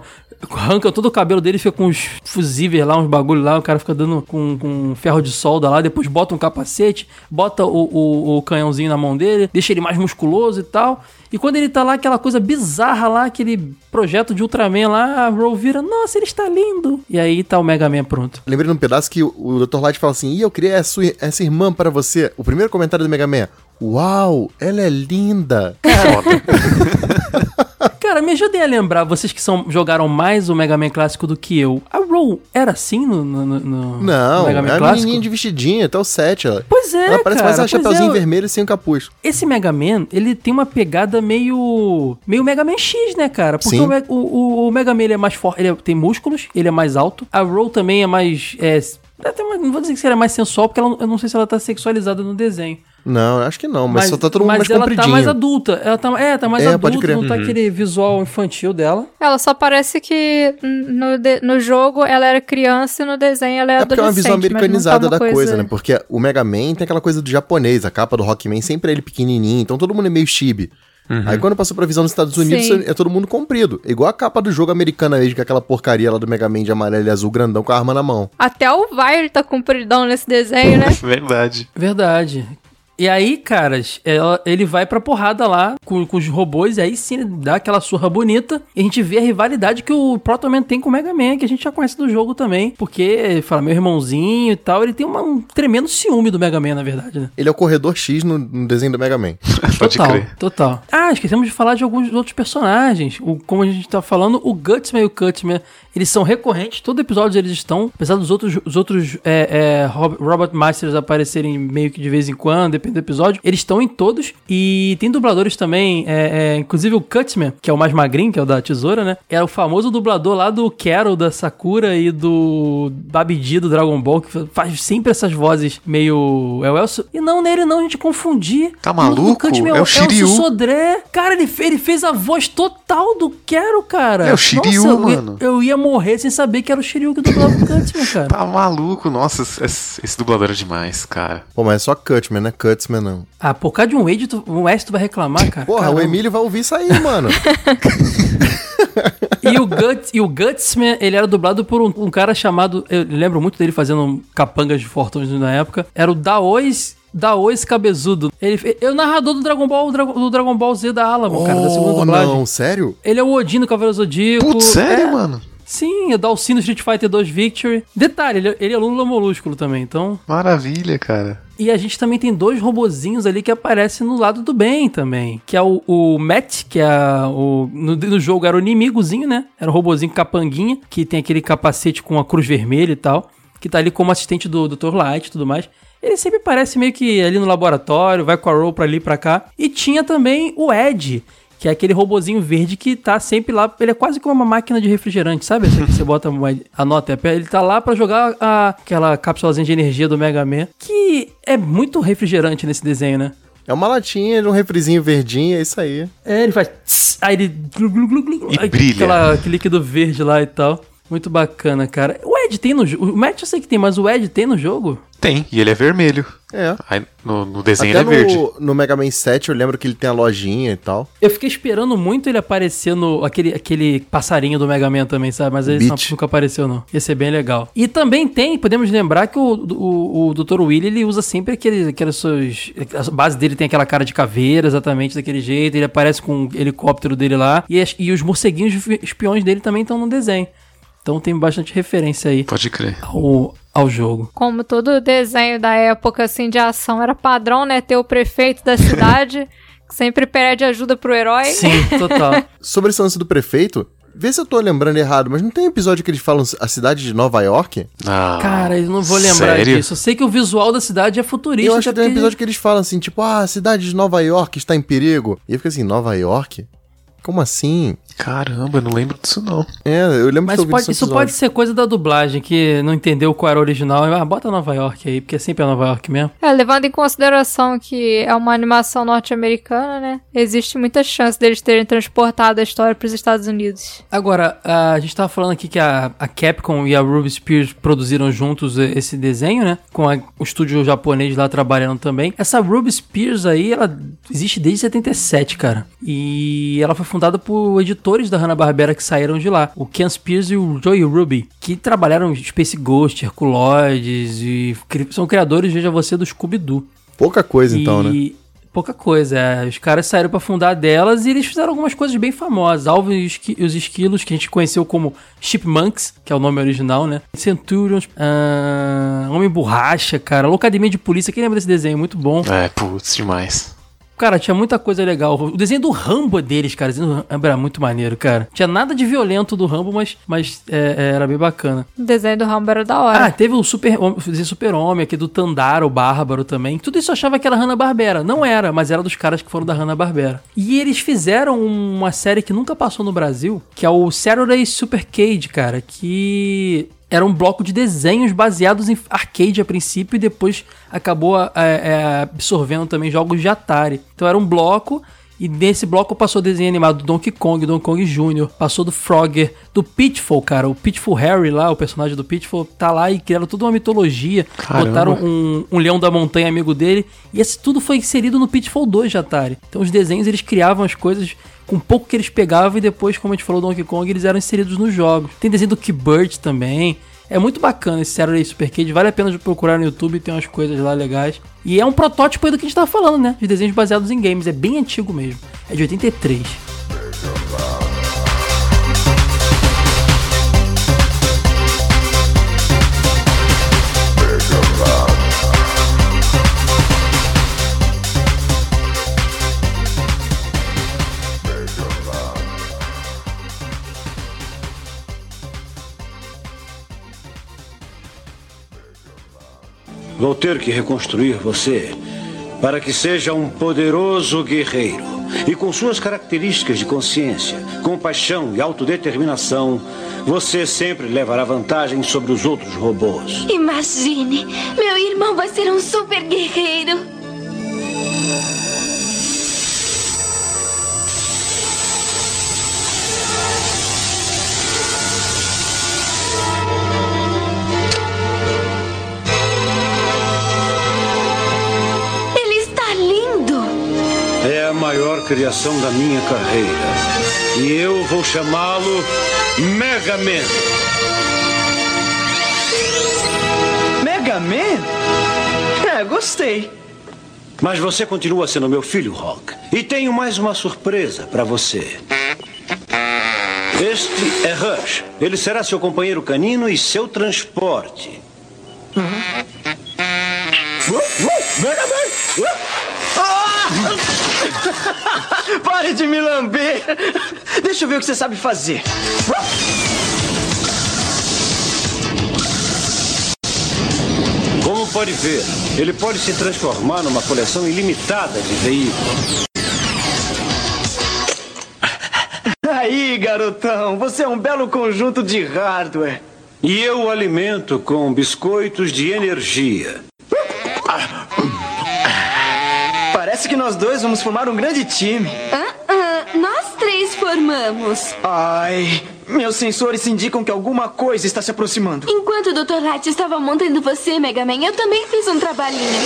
arranca todo o cabelo dele, fica com uns fusíveis lá, uns bagulho lá, o cara fica dando com, com ferro de solda lá, depois bota um capacete, bota o, o, o canhãozinho na mão dele, deixa ele mais musculoso e tal. E quando ele tá lá, aquela coisa bizarra lá, aquele projeto de Ultraman lá, a Ro vira, nossa, ele está lindo. E aí tá o Mega Man pronto. Lembrei num pedaço que o, Dr. Light fala assim: Ih, eu criei essa, essa irmã para você. O primeiro comentário do Mega Man é: Uau, ela é linda. Cara, [laughs] me ajudem a lembrar, vocês que são, jogaram mais o Mega Man clássico do que eu. A Ro era assim no, no, no- Não, Mega é Man a clássico? menininha de vestidinho, até o 7. Ela, Pois é, ela parece cara, mais um pois chapeuzinho é. vermelho sem o capuz. Esse Mega Man, ele tem uma pegada meio. meio Mega Man X, né, cara? Porque Sim. o, o, o- Mega Man ele é mais forte, ele é- tem músculos, ele é mais alto. A Ro também é mais. É, até não vou dizer que seria mais sensual, porque ela, eu não sei se ela tá sexualizada no desenho. Não, acho que não, mas, só tá todo mundo mas mais ela compridinho. tá mais adulta. Ela tá, é, tá mais É, pode adulta, crer. não tá Uhum. aquele visual infantil dela. Ela só parece que no, de- no jogo ela era criança e no desenho ela é, É porque é uma adolescente. visão mas tá americanizada uma da coisa, né? Porque o Mega Man tem aquela coisa do japonês, a capa do Rockman sempre é ele pequenininho, então todo mundo é meio chibi. Aí quando passou pra visão nos Estados Unidos, Sim. é todo mundo comprido. Igual a capa do jogo americano mesmo, que é aquela porcaria lá do Mega Man de amarelo e azul grandão com a arma na mão. Até o Vire tá compridão nesse desenho, né? [laughs] Verdade. Verdade. E aí, caras, ela- ele vai pra porrada lá com, com os robôs, e aí sim ele dá aquela surra bonita. E a gente vê a rivalidade que o Proto Man tem com o Mega Man, que a gente já conhece do jogo também. Porque, ele fala, meu irmãozinho e tal, ele tem uma- um tremendo ciúme do Mega Man, na verdade, né? Ele é o corredor X no, no desenho do Mega Man. [laughs] Pode total, crer. total. Ah, esquecemos de falar de alguns outros personagens. O, como a gente tá falando, o Gutsman e o Cutman, eles são recorrentes. Todo episódio eles estão. Apesar dos outros, os outros é, é, Rob- Robot Masters aparecerem meio que de vez em quando, depende do episódio, eles estão em todos. E tem dubladores também. é, é, inclusive o Cutman, que é o mais magrinho, que é o da tesoura, né? É o famoso dublador lá do Carol, da Sakura e do Babidi do Dragon Ball, que faz sempre essas vozes meio. É o Elcio. E não, nele não, a gente confundir. Tá O maluco? Cutman É o Shiryu. Elcio Sodré. Cara, ele, ele fez a voz total do Quero, cara. É o Shiryu, Nossa, eu mano. Eu ia morrer sem saber que era o Shiryu que dublava o Cutman, [laughs] cara. Tá maluco? Nossa, esse, esse dublador é demais, cara. Pô, mas é só Cutman, né? Não. Ah, por causa de um Wade, tu- um S tu vai reclamar, cara. Porra, Caramba. o Emílio vai ouvir isso aí, mano. [laughs] E o, Guts, e o Gutsman, ele era dublado por um, um cara chamado. Eu lembro muito dele fazendo capangas de fortões na época. Era o Daois. Daois Cabezudo. Ele é o narrador do Dragon Ball, do Dragon Ball Z da Alamo, cara, da segunda oh, dublagem. não, sério? Ele é o Odin do Cavaleiro Zodíaco. Putz, sério, é, mano? Sim, é o Dalsin no Street Fighter 2 Victory. Detalhe, ele, ele é Lula Molúsculo também, então. Maravilha, cara. E a gente também tem dois robozinhos ali que aparecem no lado do bem também. Que é o, o Matt, que é o. No, no jogo era o inimigozinho, né? Era o robozinho capanguinha, que tem aquele capacete com a cruz vermelha e tal. Que tá ali como assistente do Dr. Light e tudo mais. Ele sempre parece meio que ali no laboratório, vai com a Ro pra ali e pra cá. E tinha também o Ed, que é aquele robozinho verde que tá sempre lá. Ele é quase como uma máquina de refrigerante, sabe? Essa que você bota uma, a nota. Ele tá lá pra jogar a- aquela cápsulazinha de energia do Mega Man, que é muito refrigerante nesse desenho, né? É uma latinha de um refrizinho verdinho, é isso aí. É, ele faz. tss, aí ele. Glu, glu, glu, glu, E aí brilha. Aquela, aquele líquido verde lá e tal. Muito bacana, cara. O Ed tem no jogo. O Matt eu sei que tem, mas o Ed tem no jogo? Tem, e ele é vermelho. É. Aí no, no desenho Até ele é verde. no, no Mega Man 7 eu lembro que ele tem a lojinha e tal. Eu fiquei esperando muito ele aparecer no. aquele, aquele passarinho do Mega Man também, sabe? Mas ele Beat. nunca apareceu, não. Ia ser bem legal. E também tem, podemos lembrar que o, o, o Dr. Willy ele usa sempre aquele, aquelas suas. A base dele tem aquela cara de caveira, exatamente daquele jeito. Ele aparece com o helicóptero dele lá. E, as- e os morceguinhos espiões dele também estão no desenho. Então tem bastante referência aí Pode crer. ao, ao jogo. Como todo desenho da época, assim, de ação era padrão, né? Ter o prefeito da cidade, [laughs] que sempre pede ajuda pro herói. Sim, total. [laughs] Sobre esse lance do prefeito, vê se eu tô lembrando errado, mas não tem episódio que eles falam a cidade de Nova York? Ah, Cara, eu não vou lembrar sério? disso. Eu sei que o visual da cidade é futurista. eu acho que tem um episódio que eles falam assim, tipo, ah, a cidade de Nova York está em perigo. E eu fico assim, Nova York? Como assim? Caramba, eu não lembro disso não. É, eu lembro Mas que eu vi pode- isso episódio. pode ser coisa da dublagem, que não entendeu qual era o original. Ah, bota Nova York aí, porque sempre é Nova York mesmo. É, levando em consideração que é uma animação norte-americana, né? Existe muita chance deles terem transportado a história pros Estados Unidos. Agora, a gente tava falando aqui que a, a Capcom e a Ruby Spears produziram juntos eh, esse desenho, né? Com a- o estúdio japonês lá trabalhando também. Essa Ruby Spears aí, ela existe desde 77, cara. E ela foi fundada por editores da Hanna-Barbera que saíram de lá. O Ken Spears e o Joey Ruby, que trabalharam em Space Ghost, Herculoides e são criadores, veja você, do Scooby-Doo. Pouca coisa então, né? E Pouca coisa, é. Os caras saíram pra fundar delas e eles fizeram algumas coisas bem famosas. Alvin e os e os Esquilos, que a gente conheceu como Chipmunks, que é o nome original, né? Centurions, ah, Homem Borracha, cara. Loucademia de Polícia, quem lembra desse desenho? Muito bom. É, putz, demais. Cara, tinha muita coisa legal. O desenho do Rambo deles, cara. O desenho do Rambo era muito maneiro, cara. Tinha nada de violento do Rambo, mas, mas é, é, era bem bacana. O desenho do Rambo era da hora. Ah, teve o Super, o desenho Super Homem aqui do Tandara, o Bárbaro também. Tudo isso eu achava que era Hanna-Barbera. Não era, mas era dos caras que foram da Hanna-Barbera. E eles fizeram uma série que nunca passou no Brasil, que é o Saturday Supercade, cara, que era um bloco de desenhos baseados em arcade a princípio e depois acabou é, é, absorvendo também jogos de Atari. Então era um bloco e nesse bloco passou desenho animado do Donkey Kong, Donkey Kong Jr., passou do Frogger, do Pitfall, cara. O Pitfall Harry lá, o personagem do Pitfall, tá lá e criaram toda uma mitologia. Caramba. Botaram um, um leão da montanha amigo dele. E esse tudo foi inserido no Pitfall 2 de Atari. Então os desenhos eles criavam as coisas com pouco que eles pegavam e depois, como a gente falou do Donkey Kong, eles eram inseridos nos jogos. Tem desenho do Kibert também. É muito bacana esse Saturday Supercade, vale a pena de procurar no YouTube, tem umas coisas lá legais. E é um protótipo aí do que a gente tava falando, né? De desenhos baseados em games, é bem antigo mesmo. É de 83. Vou ter que reconstruir você para que seja um poderoso guerreiro. E com suas características de consciência, compaixão e autodeterminação, você sempre levará vantagem sobre os outros robôs. Imagine, meu irmão vai ser um super guerreiro. A maior criação da minha carreira. E eu vou chamá-lo Mega Man. Mega Man? É, gostei. Mas você continua sendo meu filho, Hulk. E tenho mais uma surpresa para você. Este é Rush. Ele será seu companheiro canino e seu transporte. Mega Man! Ah! [laughs] Pare de me lamber! Deixa eu ver o que você sabe fazer. Como pode ver, ele pode se transformar numa coleção ilimitada de veículos. Aí, garotão, você é um belo conjunto de hardware. E eu o alimento com biscoitos de energia. Parece que nós dois vamos formar um grande time. Ah, ah, nós três transformamos. Ai, meus sensores indicam que alguma coisa está se aproximando. Enquanto o Dr. Light estava montando você, Mega Man, eu também fiz um trabalhinho.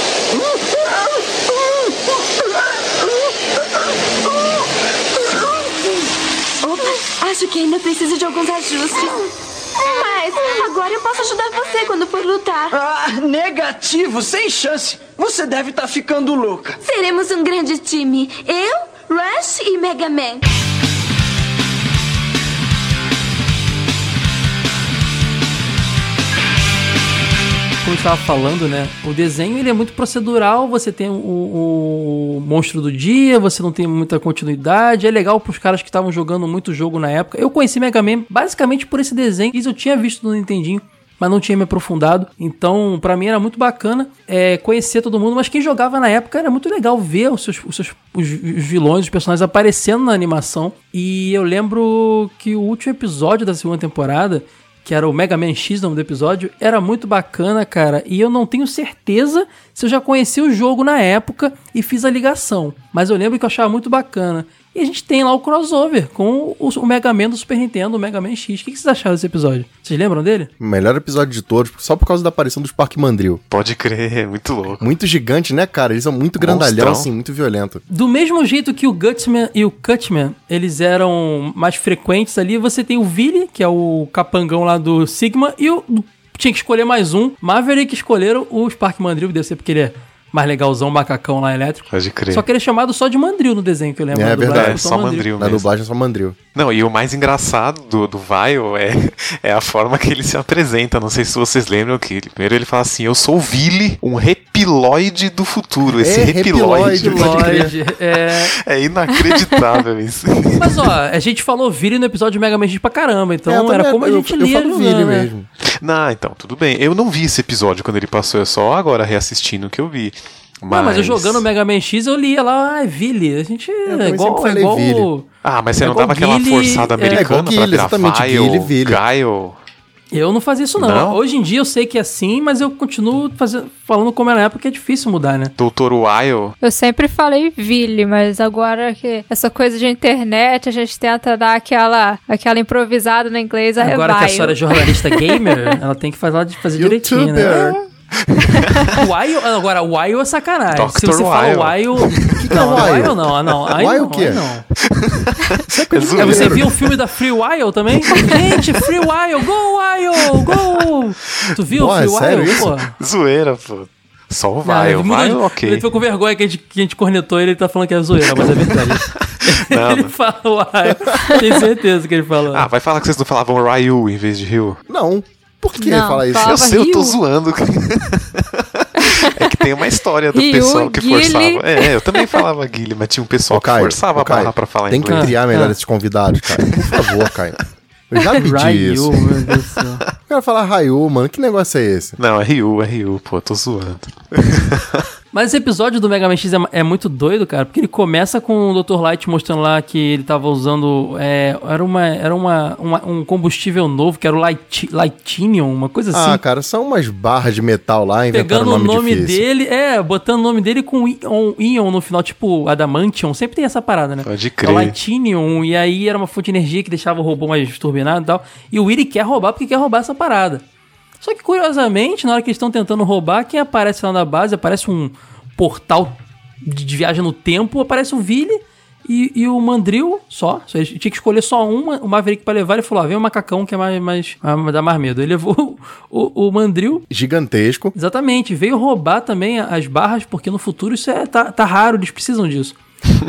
Opa, acho que ainda preciso de alguns ajustes. Mas agora eu posso ajudar você quando for lutar. Ah, negativo, sem chance. Você deve estar ficando louca. Seremos um grande time. Eu, Rush e Mega Man. Como estava falando, né? O desenho ele é muito procedural. Você tem o, o monstro do dia, você não tem muita continuidade. É legal para os caras que estavam jogando muito jogo na época. Eu conheci Mega Man basicamente por esse desenho. Isso eu tinha visto no Nintendinho. Mas não tinha me aprofundado, então pra mim era muito bacana é, conhecer todo mundo. Mas quem jogava na época era muito legal ver os seus, os seus os vilões, os personagens aparecendo na animação. E eu lembro que o último episódio da segunda temporada que era o Mega Man X, nome do episódio, era muito bacana, cara. E eu não tenho certeza se eu já conheci o jogo na época e fiz a ligação. Mas eu lembro que eu achava muito bacana. E a gente tem lá o crossover com o, o Mega Man do Super Nintendo, o Mega Man X. O que, vocês acharam desse episódio? Vocês lembram dele? Melhor episódio de todos, só por causa da aparição dos Parque Mandril. Pode crer, é [laughs] muito louco. Muito gigante, né, cara? Eles são muito grandalhão, assim, muito violento. Do mesmo jeito que o Gutsman e o Cutman, eles eram mais frequentes ali, você tem o Vili, que é o capangão lá do Sigma, e o... Tinha que escolher mais um. Maverick escolheram o Spark Mandrill, deve ser porque ele é mais legalzão, macacão lá elétrico. Pode crer. Só que ele é chamado só de Mandril no desenho, que eu lembro. É na dublagem, verdade, É, só mandril Na mesmo. dublagem é só Mandril. Não, e o mais engraçado do, do Vile é, [laughs] é a forma que ele se apresenta. Não sei se vocês lembram que ele- primeiro ele fala assim: Eu sou o Vili, um repiloide do futuro. Esse É, repiloide, repiloide, [laughs] é... é inacreditável [laughs] isso. Mas ó, a gente falou Vili no episódio de Mega Man pra caramba, então É, eu era como a eu- gente eu, lia falo jogando, Vili né? Não, então, tudo bem. Eu não vi esse episódio quando ele passou, é só agora reassistindo que eu vi. Mas, Não, mas eu jogando Mega Man X, eu lia lá, ah, é Vili. A gente é também igual, é falei igual o- Ah, mas você É não dava aquela forçada é, americana igual pra virar Vile. Guile? Eu não fazia isso não. Não? Hoje em dia eu sei que é assim, mas eu continuo fazendo, falando como era na época, que é difícil mudar, né? Doutor Wile. Eu sempre falei Ville, mas agora que essa coisa de internet, a gente tenta dar aquela, aquela improvisada no inglês, aí Agora que vai. a senhora é jornalista [laughs] gamer, ela tem que fazer, fazer direitinho, né? [laughs] Wile, agora, Wile é sacanagem. Se Dr. você fala Wile. Wile... Não, Wile? Wile não, ah, não. Não, o quê? não. É É, você viu o filme da Free Wile também? [laughs] Gente, Free Wile, go Wile, go! Tu viu Porra, o Free é sério Wile? isso? Pô. Zoeira, pô. Só o mudou Vile, de- ok. Ele ficou com vergonha que a gente, que a gente cornetou ele, ele tá falando que é zoeira, mas é verdade. [laughs] Não, ele fala Wile, tenho certeza que ele falou. Ah, vai falar que vocês não falavam Ryu em vez de Ryu? Não. Por que Não, falar isso? fala- Eu sei, eu tô Ryu. zoando. [laughs] é que tem uma história do Ryu, pessoal que Guile. forçava. É, eu também falava Guile, mas tinha um pessoal Ô, que Caio, forçava a barra Caio, pra falar Tem que inglês. criar melhor Ah. esses convidados, Caio. Por favor, Caio. Eu já pedi isso. Ryu, meu Deus do céu. Eu quero falar Rayu, mano. Que negócio é esse? Não, é Ryu, é Ryu, pô, tô zoando. [laughs] Mas esse episódio do Mega Man X é, é muito doido, cara, porque ele começa com o Dr. Light mostrando lá que ele tava usando. é, era uma, era uma, uma- um combustível novo, que era o Light, Lightinium, uma coisa assim. Ah, cara, são umas barras de metal lá, Pegando um o nome, nome difícil. dele, é, botando o nome dele com Ion, Ion no final, tipo Adamantium, sempre tem essa parada, né? Pode É crer. o Lightinium, e aí era uma fonte de energia que deixava o robô mais turbinado e tal. E o Willy quer roubar porque quer roubar essa parada. Só que, curiosamente, na hora que eles estão tentando roubar, quem aparece lá na base, aparece um portal de, de viagem no tempo, aparece o Willy e, e o Mandril só. Só Ele tinha que escolher só uma, o Maverick pra levar. Ele falou: ah, vem o macacão que é mais, mais, dá mais medo. Ele levou [laughs] o, o Mandril Gigantesco. Exatamente, veio roubar também as barras, porque no futuro isso é, tá, tá raro, eles precisam disso.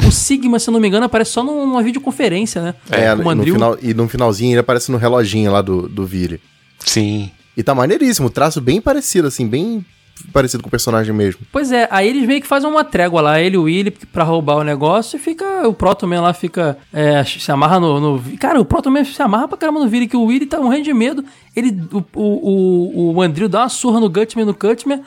o Sigma, se não me engano, aparece só numa videoconferência, né? É, o no Mandril. final, e no finalzinho ele aparece no reloginho lá do, do Vire. Sim. E tá maneiríssimo, traço bem parecido, assim, bem parecido com o personagem mesmo. Pois é, aí eles meio que fazem uma trégua lá, ele e o Willy, pra roubar o negócio, e fica. O Proto Man lá fica. é, se amarra no, no- Cara, o Proto Man se amarra pra caramba no Willy, que o Willy tá morrendo de medo. Ele. O, o, o, o Mandril dá uma surra no Gutman no Cutman,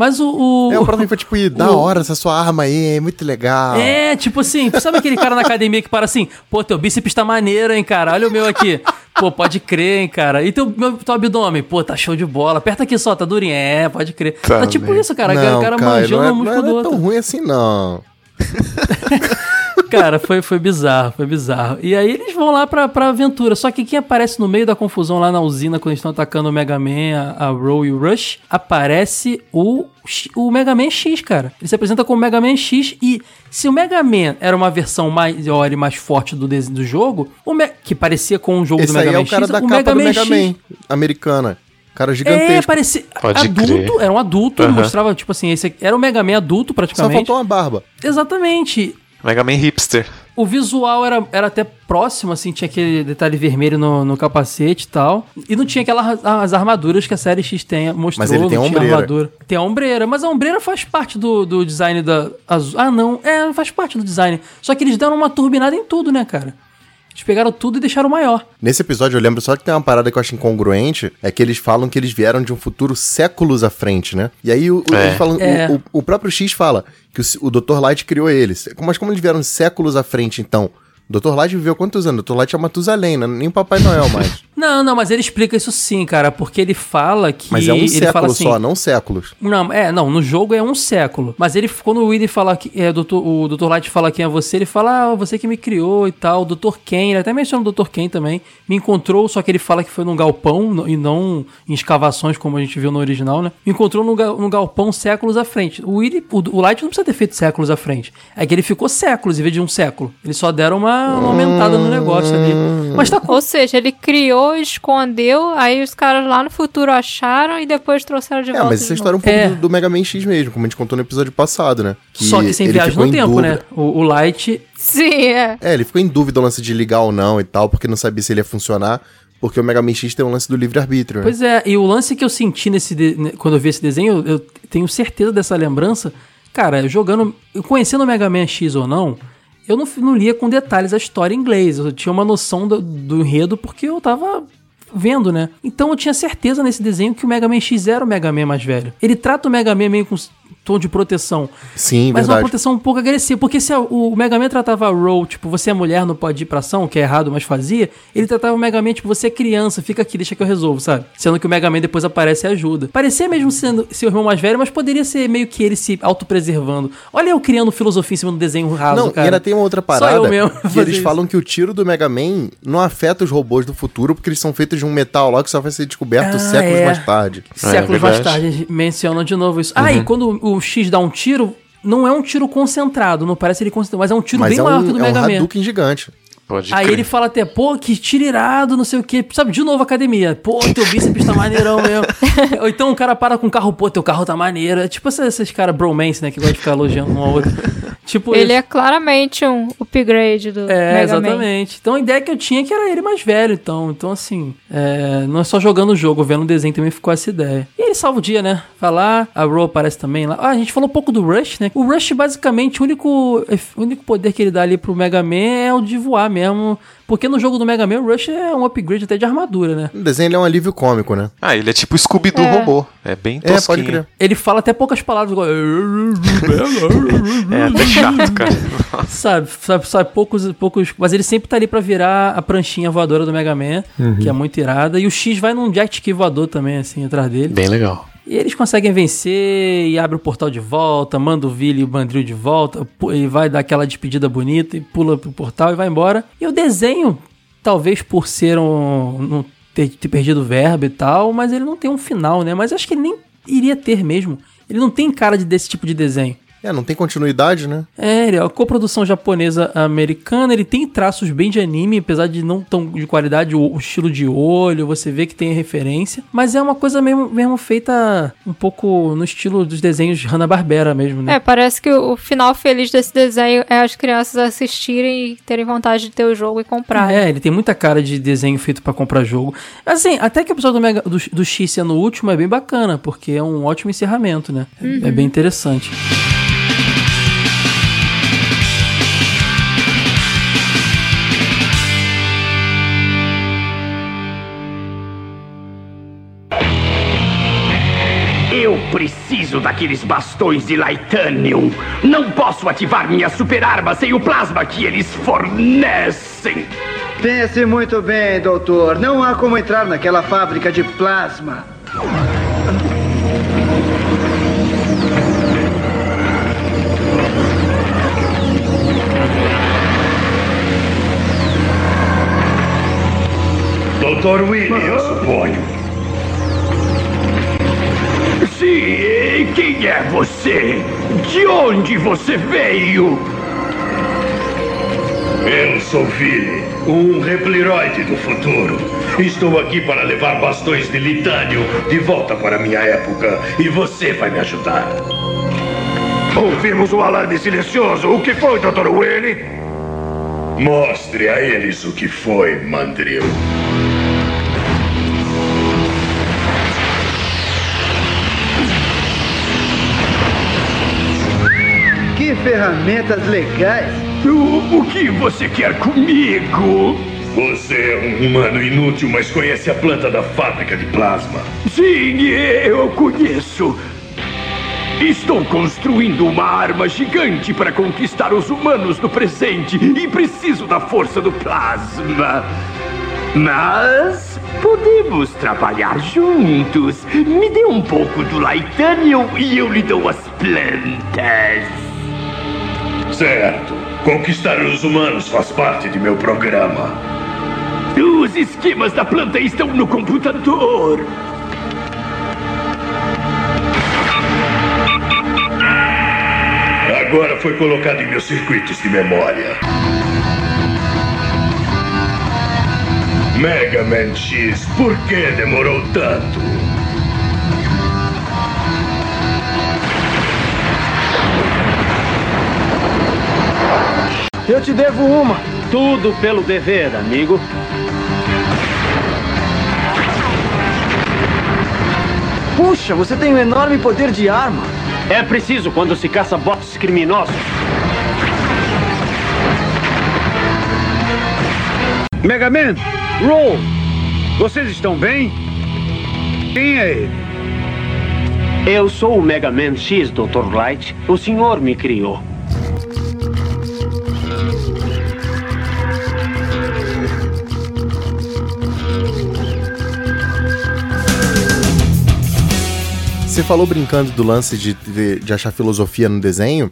mas o. o É, o próximo [laughs] foi tipo, "Ih, da o- hora essa sua arma aí, é muito legal. É, tipo assim, sabe aquele cara na academia que para assim, pô, teu bíceps tá maneiro, hein, cara? Olha o meu aqui. Pô, pode crer, hein, cara. E teu, meu, teu abdômen? Pô, tá show de bola. Aperta aqui só, tá durinho. É, pode crer. Tá, Tá tipo isso, cara. não, o cara Caio, manjando não é, não músculo é, do não é tão outro. ruim assim, não. [laughs] Cara, foi, foi bizarro, foi bizarro. E aí eles vão lá pra, pra aventura. Só que quem aparece no meio da confusão lá na usina, quando eles estão atacando o Mega Man, a, a Row e o Rush, aparece o, o Mega Man X, cara. Ele se apresenta como Mega Man X e se o Mega Man era uma versão maior e mais forte do, do jogo, o Me- que parecia com um jogo Esse do aí Mega é Man o cara X, da o capa Mega do Man Mega X Man, americana. Cara é, gigantesco. parecia Pode adulto, crer. era um adulto, Aham. mostrava, tipo assim, esse aqui- era o Mega Man adulto Só praticamente. faltou uma barba. Exatamente. Mega Man hipster. O visual era, era até próximo, assim, tinha aquele detalhe vermelho no, no capacete e tal. E não tinha aquelas as armaduras que a série X tem, mostrou. Mas ele tem não tinha ombreira. armadura. Tem a ombreira, mas a ombreira faz parte do, do design da azul. Ah, não, é, faz parte do design. Só que eles deram uma turbinada em tudo, né, cara? Eles pegaram tudo e deixaram maior. Nesse episódio eu lembro só que tem uma parada que eu acho incongruente, é que eles falam que eles vieram de um futuro séculos à frente, né? E aí o, o- É. eles falam, o- É. o, o próprio X fala que o, o Dr. Light criou eles. Mas como eles vieram séculos à frente, então? O Dr. Light viveu quantos anos? O Dr. Light é Matusalém, né? nem o Papai Noel mais. [laughs] Não, não, mas ele explica isso sim, cara, porque ele fala que. Mas é um ele século fala assim, só, não séculos. Não, é, não, no jogo é um século. Mas ele, quando o Willy fala que. É, doutor, o Dr. Light fala quem é você, ele fala, ah, você que me criou e tal. O Dr. Ken, ele até menciona o Dr. Ken também. Me encontrou, só que ele fala que foi num galpão e não em escavações, como a gente viu no original, né? Me encontrou num, ga- num galpão séculos à frente. O Willy, o, o Light não precisa ter feito séculos à frente. É que ele ficou séculos em vez de um século. Eles só deram uma, uma aumentada no negócio ali. Mas tá com. Ou seja, ele criou, escondeu, aí os caras lá no futuro acharam e depois trouxeram de É, volta. mas de essa história é um pouco do, do Mega Man X mesmo, como a gente contou no episódio passado, né? Que Só que sem ele viagem ficou no em tempo, dúvida. né? O, o Light. Sim, é. É, ele ficou em dúvida o lance de ligar ou não e tal, porque não sabia se ele ia funcionar, porque o Mega Man X tem um lance do livre-arbítrio, né? Pois é, e o lance que eu senti nesse de- quando eu vi esse desenho, eu, tenho certeza dessa lembrança. Cara, jogando, conhecendo o Mega Man X ou não, eu não, não lia com detalhes a história em inglês. Eu tinha uma noção do, do enredo porque eu tava vendo, né? Então eu tinha certeza nesse desenho que o Mega Man X era o Mega Man mais velho. Ele trata o Mega Man meio com tom de proteção. Sim, Mas uma verdade. proteção um pouco agressiva. Porque se a- o Mega Man tratava a Roll, tipo, você é mulher, não pode ir pra ação, que é errado, mas fazia, ele tratava o Mega Man, tipo, você é criança, fica aqui, deixa que eu resolvo, sabe? Sendo que o Mega Man depois aparece e ajuda. Parecia mesmo sendo seu irmão mais velho, mas poderia ser meio que ele se autopreservando. Olha eu criando filosofia em cima do desenho raso, Não, cara. e ainda tem uma outra Só parada eu mesmo que [laughs] eles isso. falam que o tiro do Mega Man não afeta os robôs do futuro, porque eles são feitos de um metal lá que só vai ser descoberto Ah, séculos é. mais tarde. Séculos É, mais verdade. tarde mencionam de novo isso. Ah, Uhum. e quando o X dá um tiro, não é um tiro concentrado, não parece ele concentrado, mas é um tiro Mas bem é maior um, que o do é um Mega Man. Hadouken gigante. Pode Aí crer. ele fala até, pô, que tiro irado, não sei o quê. Sabe, de novo academia. Pô, teu bíceps tá maneirão mesmo. [laughs] Ou então o cara para com o carro, pô, teu carro tá maneiro. É tipo esses, esses caras bromance, né, que gostam de ficar elogiando um ao outro. Tipo Ele isso. é claramente um upgrade do É, Mega Man. exatamente. Então a ideia que eu tinha é que era ele mais velho, então. Então, assim, é, não é só jogando o jogo, vendo o desenho também ficou essa ideia. E ele salva o dia, né? Vai lá, a Ro aparece também lá. Ah, a gente falou um pouco do Rush, né? O Rush, basicamente, o único, o único poder que ele dá ali pro Mega Man é o de voar mesmo. Porque no jogo do Mega Man, o Rush é um upgrade até de armadura, né? O desenho ele é um alívio cômico, né? Ah, ele é tipo o Scooby-Doo É. robô. É bem É, tosquinho. pode crer. Ele fala até poucas palavras, igual. É até chato, cara. [laughs] sabe, sabe, sabe, poucos, poucos. Mas ele sempre tá ali pra virar a pranchinha voadora do Mega Man, que é muito irada. E o X vai num jet ski voador também, assim, atrás dele. Bem legal. E eles conseguem vencer e abre o portal de volta, manda o Vili e o Bandril de volta, e vai dar aquela despedida bonita e pula pro portal e vai embora. E o desenho, talvez por ser um. Não ter, ter perdido o verbo e tal, mas ele não tem um final, né? Mas acho que ele nem iria ter mesmo. Ele não tem cara de, desse tipo de desenho. É, não tem continuidade, né? É, ele é uma coprodução japonesa-americana, ele tem traços bem de anime, apesar de não tão de qualidade, o, o estilo de olho, você vê que tem referência, mas é uma coisa mesmo, mesmo feita um pouco no estilo dos desenhos de Hanna-Barbera mesmo, né? É, parece que o final feliz desse desenho é as crianças assistirem e terem vontade de ter o jogo e comprar. É, ele tem muita cara de desenho feito pra comprar jogo. Assim, até que o episódio do, Mega, do, do X sendo o último é bem bacana, porque é um ótimo encerramento, né? É- É bem interessante. preciso daqueles bastões de Lightanium. Não posso ativar minha superarma sem o plasma que eles fornecem. Pense muito bem, doutor. Não há como entrar naquela fábrica de plasma. Doutor William, eu suponho. Sim, e quem é você? De onde você veio? Eu sou Vili, um repliroide do futuro. Estou aqui para levar bastões de litânio de volta para minha época e você vai me ajudar. Ouvimos o alarme silencioso. O que foi, Dr. Willy? Mostre a eles o que foi, Mandril. Ferramentas legais. O, o que você quer comigo? Você é um humano inútil, mas conhece a planta da fábrica de plasma. Sim, eu conheço. Estou construindo uma arma gigante para conquistar os humanos do presente e preciso da força do plasma. Mas podemos trabalhar juntos. Me dê um pouco do Lightanium e eu lhe dou as plantas. Certo. Conquistar os humanos faz parte de meu programa. Os esquemas da planta estão no computador. Agora foi colocado em meus circuitos de memória. Mega Man X, por que demorou tanto? Eu te devo uma. Tudo pelo dever, amigo. Puxa, você tem um enorme poder de arma. É preciso quando se caça bots criminosos. Mega Man, Roll, vocês estão bem? Quem é ele? Eu sou o Mega Man X, Dr. Light. O senhor me criou. Você falou brincando do lance de, de, de achar filosofia no desenho.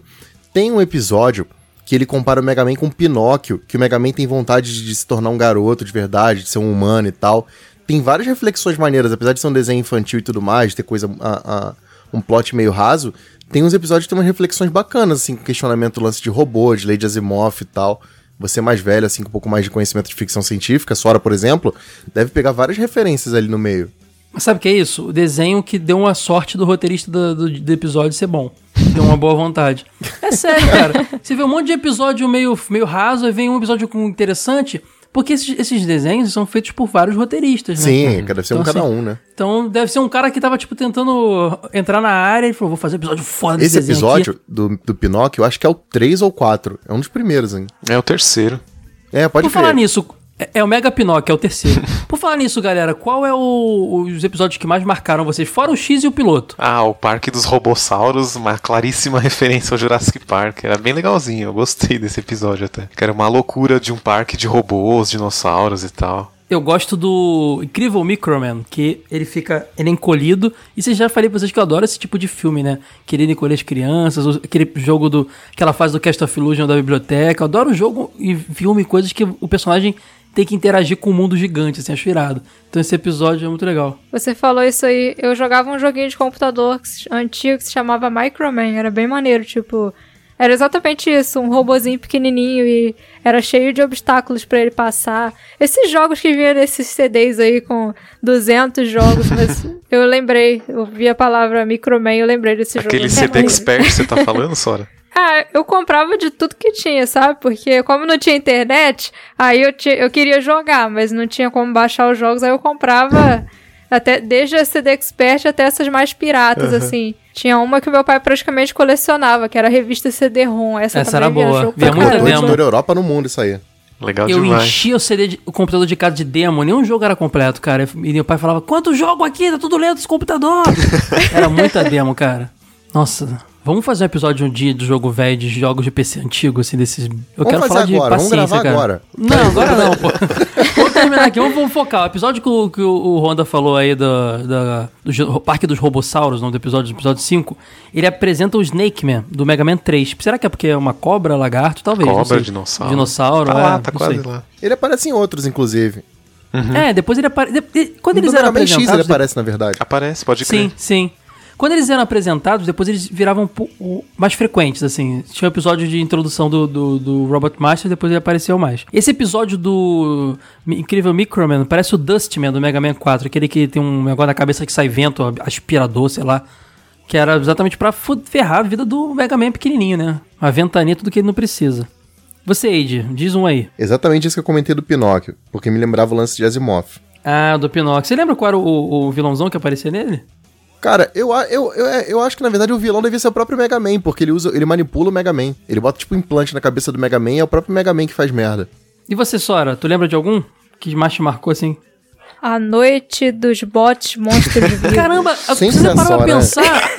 Tem um episódio que ele compara o Mega Man com o Pinóquio, que o Mega Man tem vontade de, de se tornar um garoto de verdade, de ser um humano e tal. Tem várias reflexões maneiras, apesar de ser um desenho infantil e tudo mais, ter coisa. A, a, um plot meio raso. Tem uns episódios que tem umas reflexões bacanas, assim, questionamento do lance de robô, de lei de Asimov e tal. Você mais velho, assim, com um pouco mais de conhecimento de ficção científica, Sora, por exemplo, deve pegar várias referências ali no meio. Sabe o que é isso? O desenho que deu uma sorte do roteirista do, do, do episódio ser bom. Deu uma boa vontade. É sério, cara. Você vê um monte de episódio meio, meio raso, aí vem um episódio com interessante, porque esses, esses desenhos são feitos por vários roteiristas, né? Sim, deve ser um cada assim, um, né? Então deve ser um cara que tava, tipo, tentando entrar na área e falou, vou fazer um episódio foda Esse episódio aqui. do, do Pinóquio, eu acho que é o 3 ou 4. É um dos primeiros, hein? É o terceiro. É, pode Por crer. falar nisso, é, é o Mega Pinóquio, é o terceiro. [laughs] Por falar nisso, galera, qual é o- os episódios que mais marcaram vocês? Fora o X e o piloto. Ah, o Parque dos Robossauros, uma claríssima [laughs] referência ao Jurassic Park. Era bem legalzinho, eu gostei desse episódio até. Que era uma loucura de um parque de robôs, dinossauros e tal. Eu gosto do incrível Microman, que ele fica. Ele é encolhido. E vocês já falei pra vocês que eu adoro esse tipo de filme, né? Querer encolher as crianças, aquele jogo do. aquela fase do Cast of Illusion da biblioteca. Eu adoro jogo e filme, coisas que o personagem tem que interagir com o mundo gigante, assim, acho irado. Então esse episódio é muito legal. Você falou isso aí. Eu jogava um joguinho de computador antigo que se chamava Microman. Era bem maneiro, tipo. Era exatamente isso, um robozinho pequenininho e era cheio de obstáculos pra ele passar. Esses jogos que vinham nesses CDs aí com 200 jogos, mas [laughs] eu lembrei, eu vi a palavra Microman, eu lembrei desse jogo. Aquele CD. Expert que você tá falando, Sora? Ah, eu comprava de tudo que tinha, sabe? Porque como não tinha internet, aí eu, ti- eu queria jogar, mas não tinha como baixar os jogos, aí eu comprava [laughs] até desde a CD Expert até essas mais piratas, Aham. assim. Tinha uma que meu pai praticamente colecionava, que era a revista CD-ROM. Essa, Essa era boa. Via caramba. demo. Editora Europa no mundo, isso aí. Legal eu demais. enchia o CD, de- o computador de casa de demo, nenhum jogo era completo, cara. E meu pai falava: Quanto jogo aqui? Tá tudo lento esse computador. [laughs] era muita demo, cara. Nossa, vamos fazer um episódio um dia do jogo velho, de jogos de PC antigo, assim, desses. Eu Vamos quero fazer falar de agora, vamos paciência, gravar cara. agora. Não, agora não, pô. vamos terminar aqui, vamos, vamos focar. O episódio que o, que o Honda falou aí do, da- do, jo- Parque dos Robossauros, não do episódio, do episódio 5, ele apresenta o Snake Man, do Mega Man 3. Será que é porque é uma cobra, lagarto? Talvez. não Cobra, sei. dinossauro. Dinossauro, Tá é, lá, tá não quase sei. lá. Ele aparece em outros, inclusive. É, depois ele aparece. Quando No eles Mega eram Man X ele aparece, na verdade. Aparece, pode crer. Sim, sim. Quando eles eram apresentados, depois eles viravam mais frequentes, assim. Tinha um episódio de introdução do, do, do Robot Master, depois ele apareceu mais. Esse episódio do Incrível Microman parece o Dustman do Mega Man 4, aquele que tem um negócio na cabeça que sai vento, aspirador, sei lá. Que era exatamente pra fu- ferrar a vida do Mega Man pequenininho, né? Uma ventania, tudo que ele não precisa. Você, Age, diz um aí. Exatamente isso que eu comentei do Pinóquio, porque me lembrava o lance de Asimov. Ah, do Pinóquio. Você lembra qual era o, o vilãozão que aparecia nele? Cara, eu, eu, eu, é, eu acho que na verdade o vilão devia ser o próprio Mega Man, porque ele usa, ele manipula o Mega Man. Ele bota tipo um implante na cabeça do Mega Man e é o próprio Mega Man que faz merda. E você, Sora, tu lembra de algum que mais te marcou assim? A noite dos bots monstros [laughs] vivos. Caramba, Sempre você parar pra né? pensar,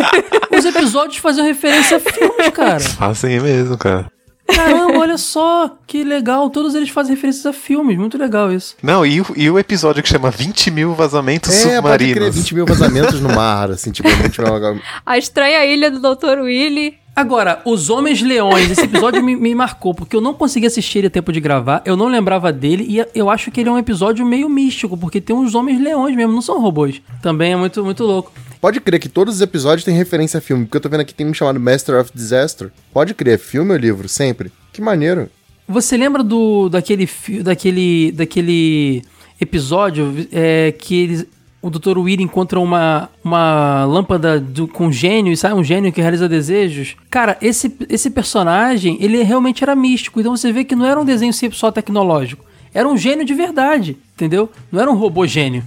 os episódios faziam referência a filmes, cara. Fazem [laughs] mesmo, cara. Caramba, olha só, que legal. Todos eles fazem referências a filmes, muito legal isso. Não, e o, e o episódio que chama 20 mil vazamentos É, pode crer, submarinos. 20 mil vazamentos no mar, assim, tipo, 20 mil... A estranha ilha do Dr. Willy. Agora, Os Homens Leões, esse episódio me, me marcou, porque eu não consegui assistir ele a tempo de gravar, eu não lembrava dele, e eu acho que ele é um episódio meio místico, porque tem uns Homens Leões mesmo, não são robôs. Também é muito, muito louco. Pode crer que todos os episódios têm referência a filme, porque eu tô vendo aqui tem um chamado Master of Disaster. Pode crer, é filme ou livro? Sempre. Que maneiro. Você lembra do daquele daquele daquele episódio é, que eles, o Dr. Weir encontra uma, uma lâmpada do, com gênio e sai um gênio que realiza desejos? Cara, esse, esse personagem, ele realmente era místico. Então você vê que não era um desenho só tecnológico. Era um gênio de verdade, entendeu? Não era um robô gênio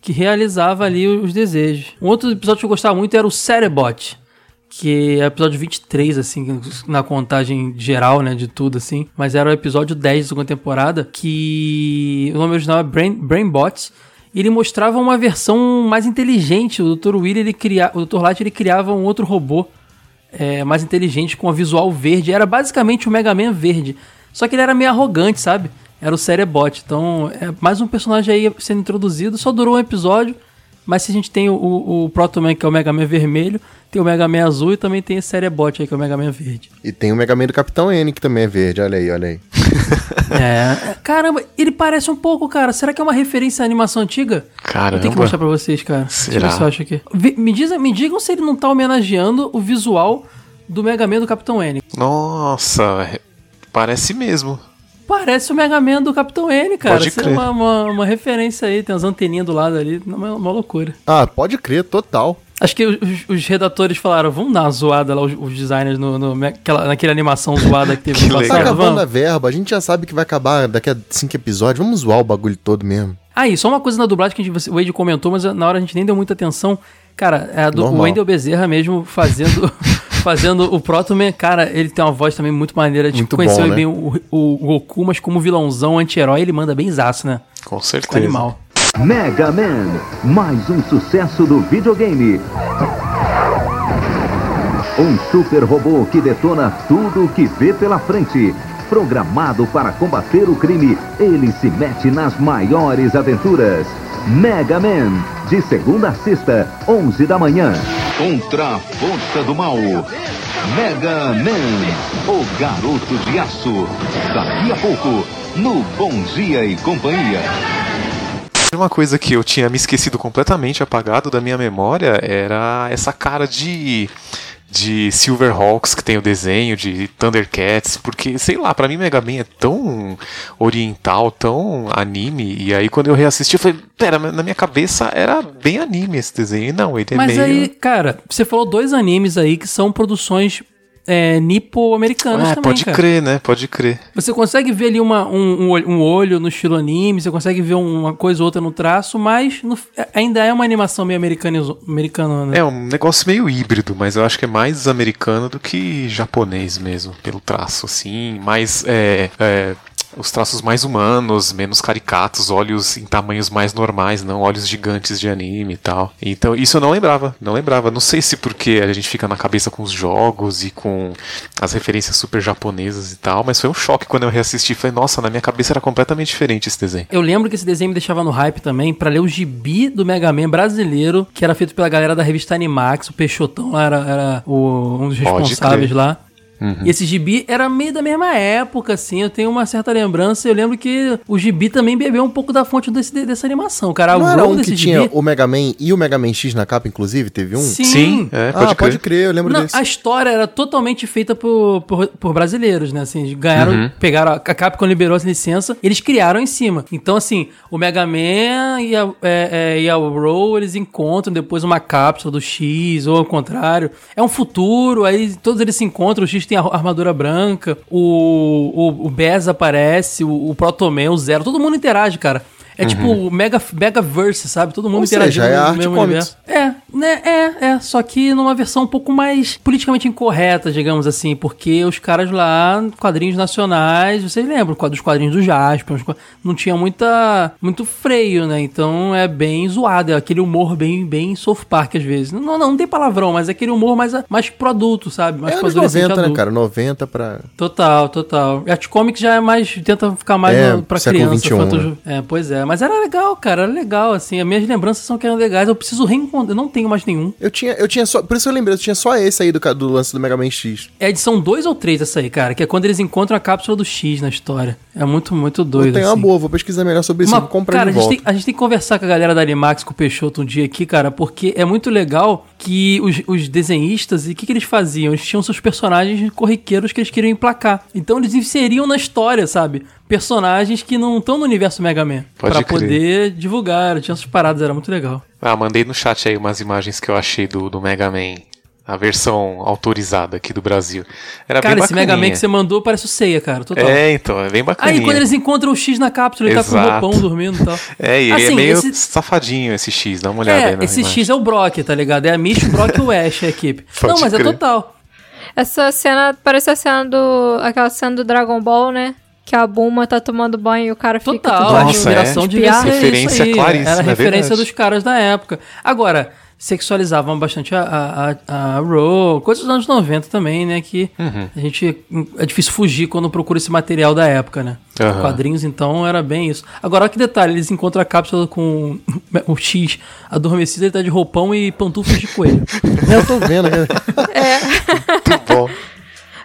que realizava ali os desejos. Um outro episódio que eu gostava muito era o Cerebot que é o episódio 23, assim, na contagem geral, né, de tudo, assim. Mas era o episódio 10 da segunda temporada, que o nome original é Brain, Brainbot. E ele mostrava uma versão mais inteligente. O Dr. Will, ele cria, o Dr. Light, ele criava um outro robô é, mais inteligente, com a visual verde. Era basicamente o Mega Man verde. Só que ele era meio arrogante, sabe? Era o Cerebot. Então, é mais um personagem aí sendo introduzido. Só durou um episódio. Mas se a gente tem o, o, o Proto Man, que é o Mega Man vermelho, tem o Mega Man azul e também tem esse Cerebot aí, que é o Mega Man verde. E tem o Mega Man do Capitão N, que também é verde. Olha aí, olha aí. [laughs] É. Caramba, ele parece um pouco, cara. Será que é uma referência à animação antiga? Caramba. Eu tenho que mostrar pra vocês, cara. Deixa Será? se eu acho aqui. Me, diz, me digam se ele não tá homenageando o visual do Mega Man do Capitão N. Nossa, é- parece mesmo. Parece o Mega Man do Capitão N, cara. Pode é crer. uma, uma, uma referência aí, tem as anteninhas do lado ali, uma, uma loucura. Ah, pode crer, total. Acho que os, os redatores falaram, vamos dar uma zoada lá, os, os designers, no, no, naquela, naquela animação zoada que teve [laughs] no Tá acabando a verba, a gente já sabe que vai acabar daqui a cinco episódios. Vamos zoar o bagulho todo mesmo. Aí, só uma coisa na dublagem que a gente, o Wade comentou, mas na hora a gente nem deu muita atenção. Cara, é a do, Normal. Wendel Bezerra mesmo fazendo, [laughs] fazendo o Proto Man. Cara, ele tem uma voz também muito maneira. Tipo, Muito conheceu bom, né? bem o, o Goku, mas como vilãozão, anti-herói, ele manda bem zaço, né? Com certeza. animal. Mega Man, mais um sucesso do videogame. Um super robô que detona tudo o que vê pela frente. Programado para combater o crime, ele se mete nas maiores aventuras. Mega Man, de segunda a sexta, 11 da manhã. Contra a força do mal. Mega Man, o garoto de aço. Daqui a pouco, no Bom Dia e Companhia. Uma coisa que eu tinha me esquecido completamente, apagado da minha memória, era essa cara de de Silverhawks que tem o desenho de Thundercats, porque sei lá, pra mim Mega Man é tão oriental, tão anime, e aí quando eu reassisti eu falei, pera, na minha cabeça era bem anime esse desenho, e não, ele é Mas meio aí, cara, você falou dois animes aí que são produções é, nipo-americanas Ah, também, pode cara. crer, né? Pode crer. Você consegue ver ali uma, um, um olho- no estilo anime, você consegue ver uma coisa ou outra no traço, mas no- ainda é uma animação meio americana, né? É um negócio meio híbrido, mas eu acho que é mais americano do que japonês mesmo, pelo traço, assim. Mais. É, é, os traços mais humanos, menos caricatos, olhos em tamanhos mais normais, não olhos gigantes de anime e tal. Então, isso eu não lembrava, não lembrava. Não sei se porque a gente fica na cabeça com os jogos e com as referências super japonesas e tal, mas foi um choque quando eu reassisti. Falei, nossa, na minha cabeça era completamente diferente esse desenho. Eu lembro que esse desenho me deixava no hype também pra ler o gibi do Mega Man brasileiro, que era feito pela galera da revista Animax, o Peixotão lá era, era o- um dos responsáveis lá. Uhum. E esse gibi era meio da mesma época, assim. Eu tenho uma certa lembrança. Eu lembro que o gibi também bebeu um pouco da fonte desse, dessa animação, cara. Não o era um que desse tinha gibi. o Mega Man e o Mega Man X na capa, inclusive? Teve um? Sim. Sim, é, ah, pode crer, eu lembro Não, desse. a história era totalmente feita por, por, por brasileiros, né? Assim, ganharam, Uhum. pegaram, a a Capcom liberou essa licença, eles criaram em cima. Então, assim, o Mega Man e a, é, é, e a Roll, eles encontram depois uma cápsula do X, ou ao contrário. É um futuro, aí todos eles se encontram, o X tem a armadura branca, o, o, o Bez aparece, o, o Protoman, o Zero, todo mundo interage, cara. É Uhum. tipo o Mega, Megaverse, sabe? Todo mundo Ou interagindo seja, é no arte mesmo universo. É, né? É, é. Só que numa versão um pouco mais politicamente incorreta, digamos assim, porque os caras lá, quadrinhos nacionais, vocês lembram dos quadrinhos do Jasper, não tinha muita, muito freio, né? Então é bem zoado, é aquele humor bem, bem South Park às vezes. Não, não, não tem palavrão, mas é aquele humor mais, mais produto, sabe? Mais É anos adolescente 90, né, adulto. cara? 90 pra. Total, total. Art Comics já é mais. tenta ficar mais É, no- pra criança. 21, fantasia- É, pois é. Mas era legal, cara. Era legal, assim. As minhas lembranças são que eram legais. Eu preciso reencontrar. Eu não tenho mais nenhum. Eu tinha, eu tinha só. Por isso eu lembrei, eu tinha só esse aí do, do lance do Mega Man X. É a edição 2 ou 3 essa aí, cara. Que é quando eles encontram a cápsula do X na história. É muito, muito Eu doido. tenho uma assim. boa, vou pesquisar melhor sobre isso. Uma- comprar cara, de a gente, volta. tem, a gente tem que conversar com a galera da Animax, com o Peixoto um dia aqui, cara, porque é muito legal que os, os desenhistas, e o que, que eles faziam? Eles tinham seus personagens corriqueiros que eles queriam emplacar. Então eles inseriam na história, sabe? Personagens que não estão no universo Mega Man. Pode pra crer. poder divulgar. Tinha essas paradas, era muito legal. Ah, mandei no chat aí umas imagens que eu achei do, do Mega Man. A versão autorizada aqui do Brasil. Era cara, bem esse Mega Man que você mandou parece o Seiya, cara. Total. É, então, é bem bacaninha. Aí quando eles encontram o X na cápsula, ele tá com o roupão dormindo e tal. [laughs] É, e ele é Assim, meio esse- safadinho esse X, dá uma olhada aí É, na esse imagem. X é o Brock, tá ligado? É a Mish, o Brock e o Ash, a equipe. [laughs] Pode não, mas é crer. total. Essa cena parece a cena do. aquela cena do Dragon Ball, né? Que a Buma tá tomando banho e o cara fica. Total, tentando a Nossa, inspiração é. devia ser Referência isso aí. claríssima, Era a é referência verdade. dos caras da época. Agora, sexualizavam bastante a, a, a, a Ro, coisas dos anos 90 também, né? Que Uhum. a gente. É difícil fugir quando procura esse material da época, né? Aham. Quadrinhos, então, era bem isso. Agora, olha que detalhe: eles encontram a cápsula com [laughs] o X adormecido, ele tá de roupão e pantufas de coelho. [laughs] Eu tô vendo, né? Muito bom.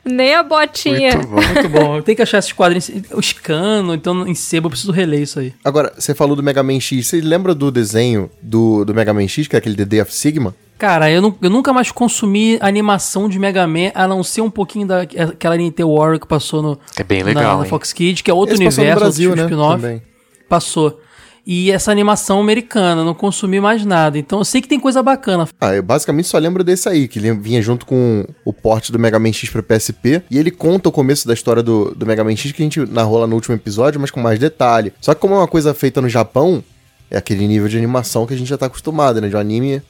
Nem a botinha. Muito bom. Tem que achar esses quadrinhos. Os cano, então em sebo, eu preciso reler isso aí. Agora, você falou do Mega Man X. Você lembra do desenho do, do Mega Man X, que é aquele The Day of Sigma? Cara, eu, eu nunca mais consumi animação de Mega Man, a não ser um pouquinho daquela NT Warrior que passou no, É bem na, legal, na hein? Fox Kids, que é outro Esse passou no universo, Brasil, outro né? spin-off. Também. Passou. E essa animação americana, não consumi mais nada. Então eu sei que tem coisa bacana. Ah, eu basicamente só lembro desse aí, que vinha junto com o porte do Mega Man X pra PSP. E ele conta o começo da história do, do Mega Man X que a gente narrou lá no último episódio, mas com mais detalhe. Só que como é uma coisa feita no Japão, é aquele nível de animação que a gente já tá acostumado, né? De um anime,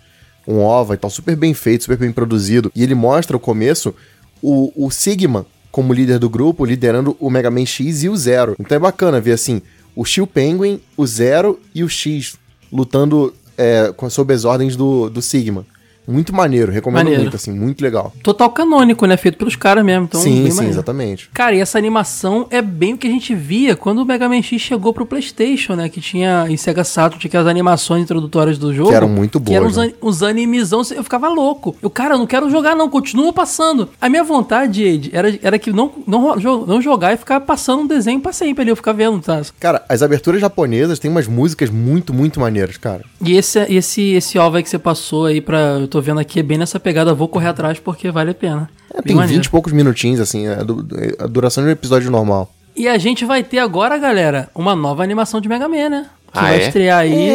um OVA e tal, super bem feito, super bem produzido. E ele mostra o começo, o, o Sigma como líder do grupo, liderando o Mega Man X e o Zero. Então é bacana ver assim, o Steel Penguin, o Zero e o X lutando é, sob as ordens do, do Sigma. Muito maneiro, recomendo Maneiro. muito, assim, muito legal. Total canônico, né? Feito pelos caras mesmo. Então, sim, sim, maneiro. exatamente. Cara, e essa animação é bem o que a gente via quando o Mega Man X chegou pro PlayStation, né? Que tinha em Sega Saturn, tinha aquelas animações introdutórias do jogo. Que eram muito Que eram boas, uns, né? an- uns animezão, eu ficava louco. Eu, cara, eu não quero jogar não, continua passando. A minha vontade, Ed, era, era que não, não, não jogar e ficar passando um desenho pra sempre ali, eu ficar vendo, tá? Cara, as aberturas japonesas têm umas músicas muito, muito maneiras, cara. E esse, esse, esse OVA aí que você passou aí pra. Tô vendo aqui, é bem nessa pegada, vou correr atrás porque vale a pena. É, tem maneiro. 20 e poucos minutinhos, assim, a, du- a duração de um episódio normal. E a gente vai ter agora, galera, uma nova animação de Mega Man, né? Que Ah, vai é? estrear aí.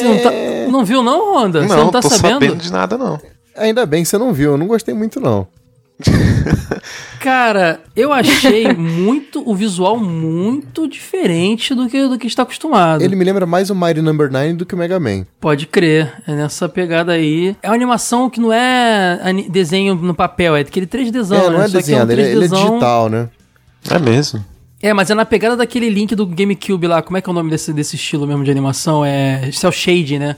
Você não, tá- não viu, não, Honda? Você Não, não tá tô sabendo? sabendo de nada, não. Ainda bem que você não viu, eu não gostei muito, não. [laughs] Cara, eu achei muito o visual muito diferente do que do que está acostumado. Ele me lembra mais o Mighty Number 9 do que o Mega Man. Pode crer, é nessa pegada aí. É uma animação que não é desenho no papel, é aquele 3Dzão, é, né? não é Só que um desenhado, ele, ele é 3Dzão digital, né? É mesmo. É, mas é na pegada daquele link do GameCube lá. Como é que é o nome desse, desse estilo mesmo de animação? É Cell Shade, né?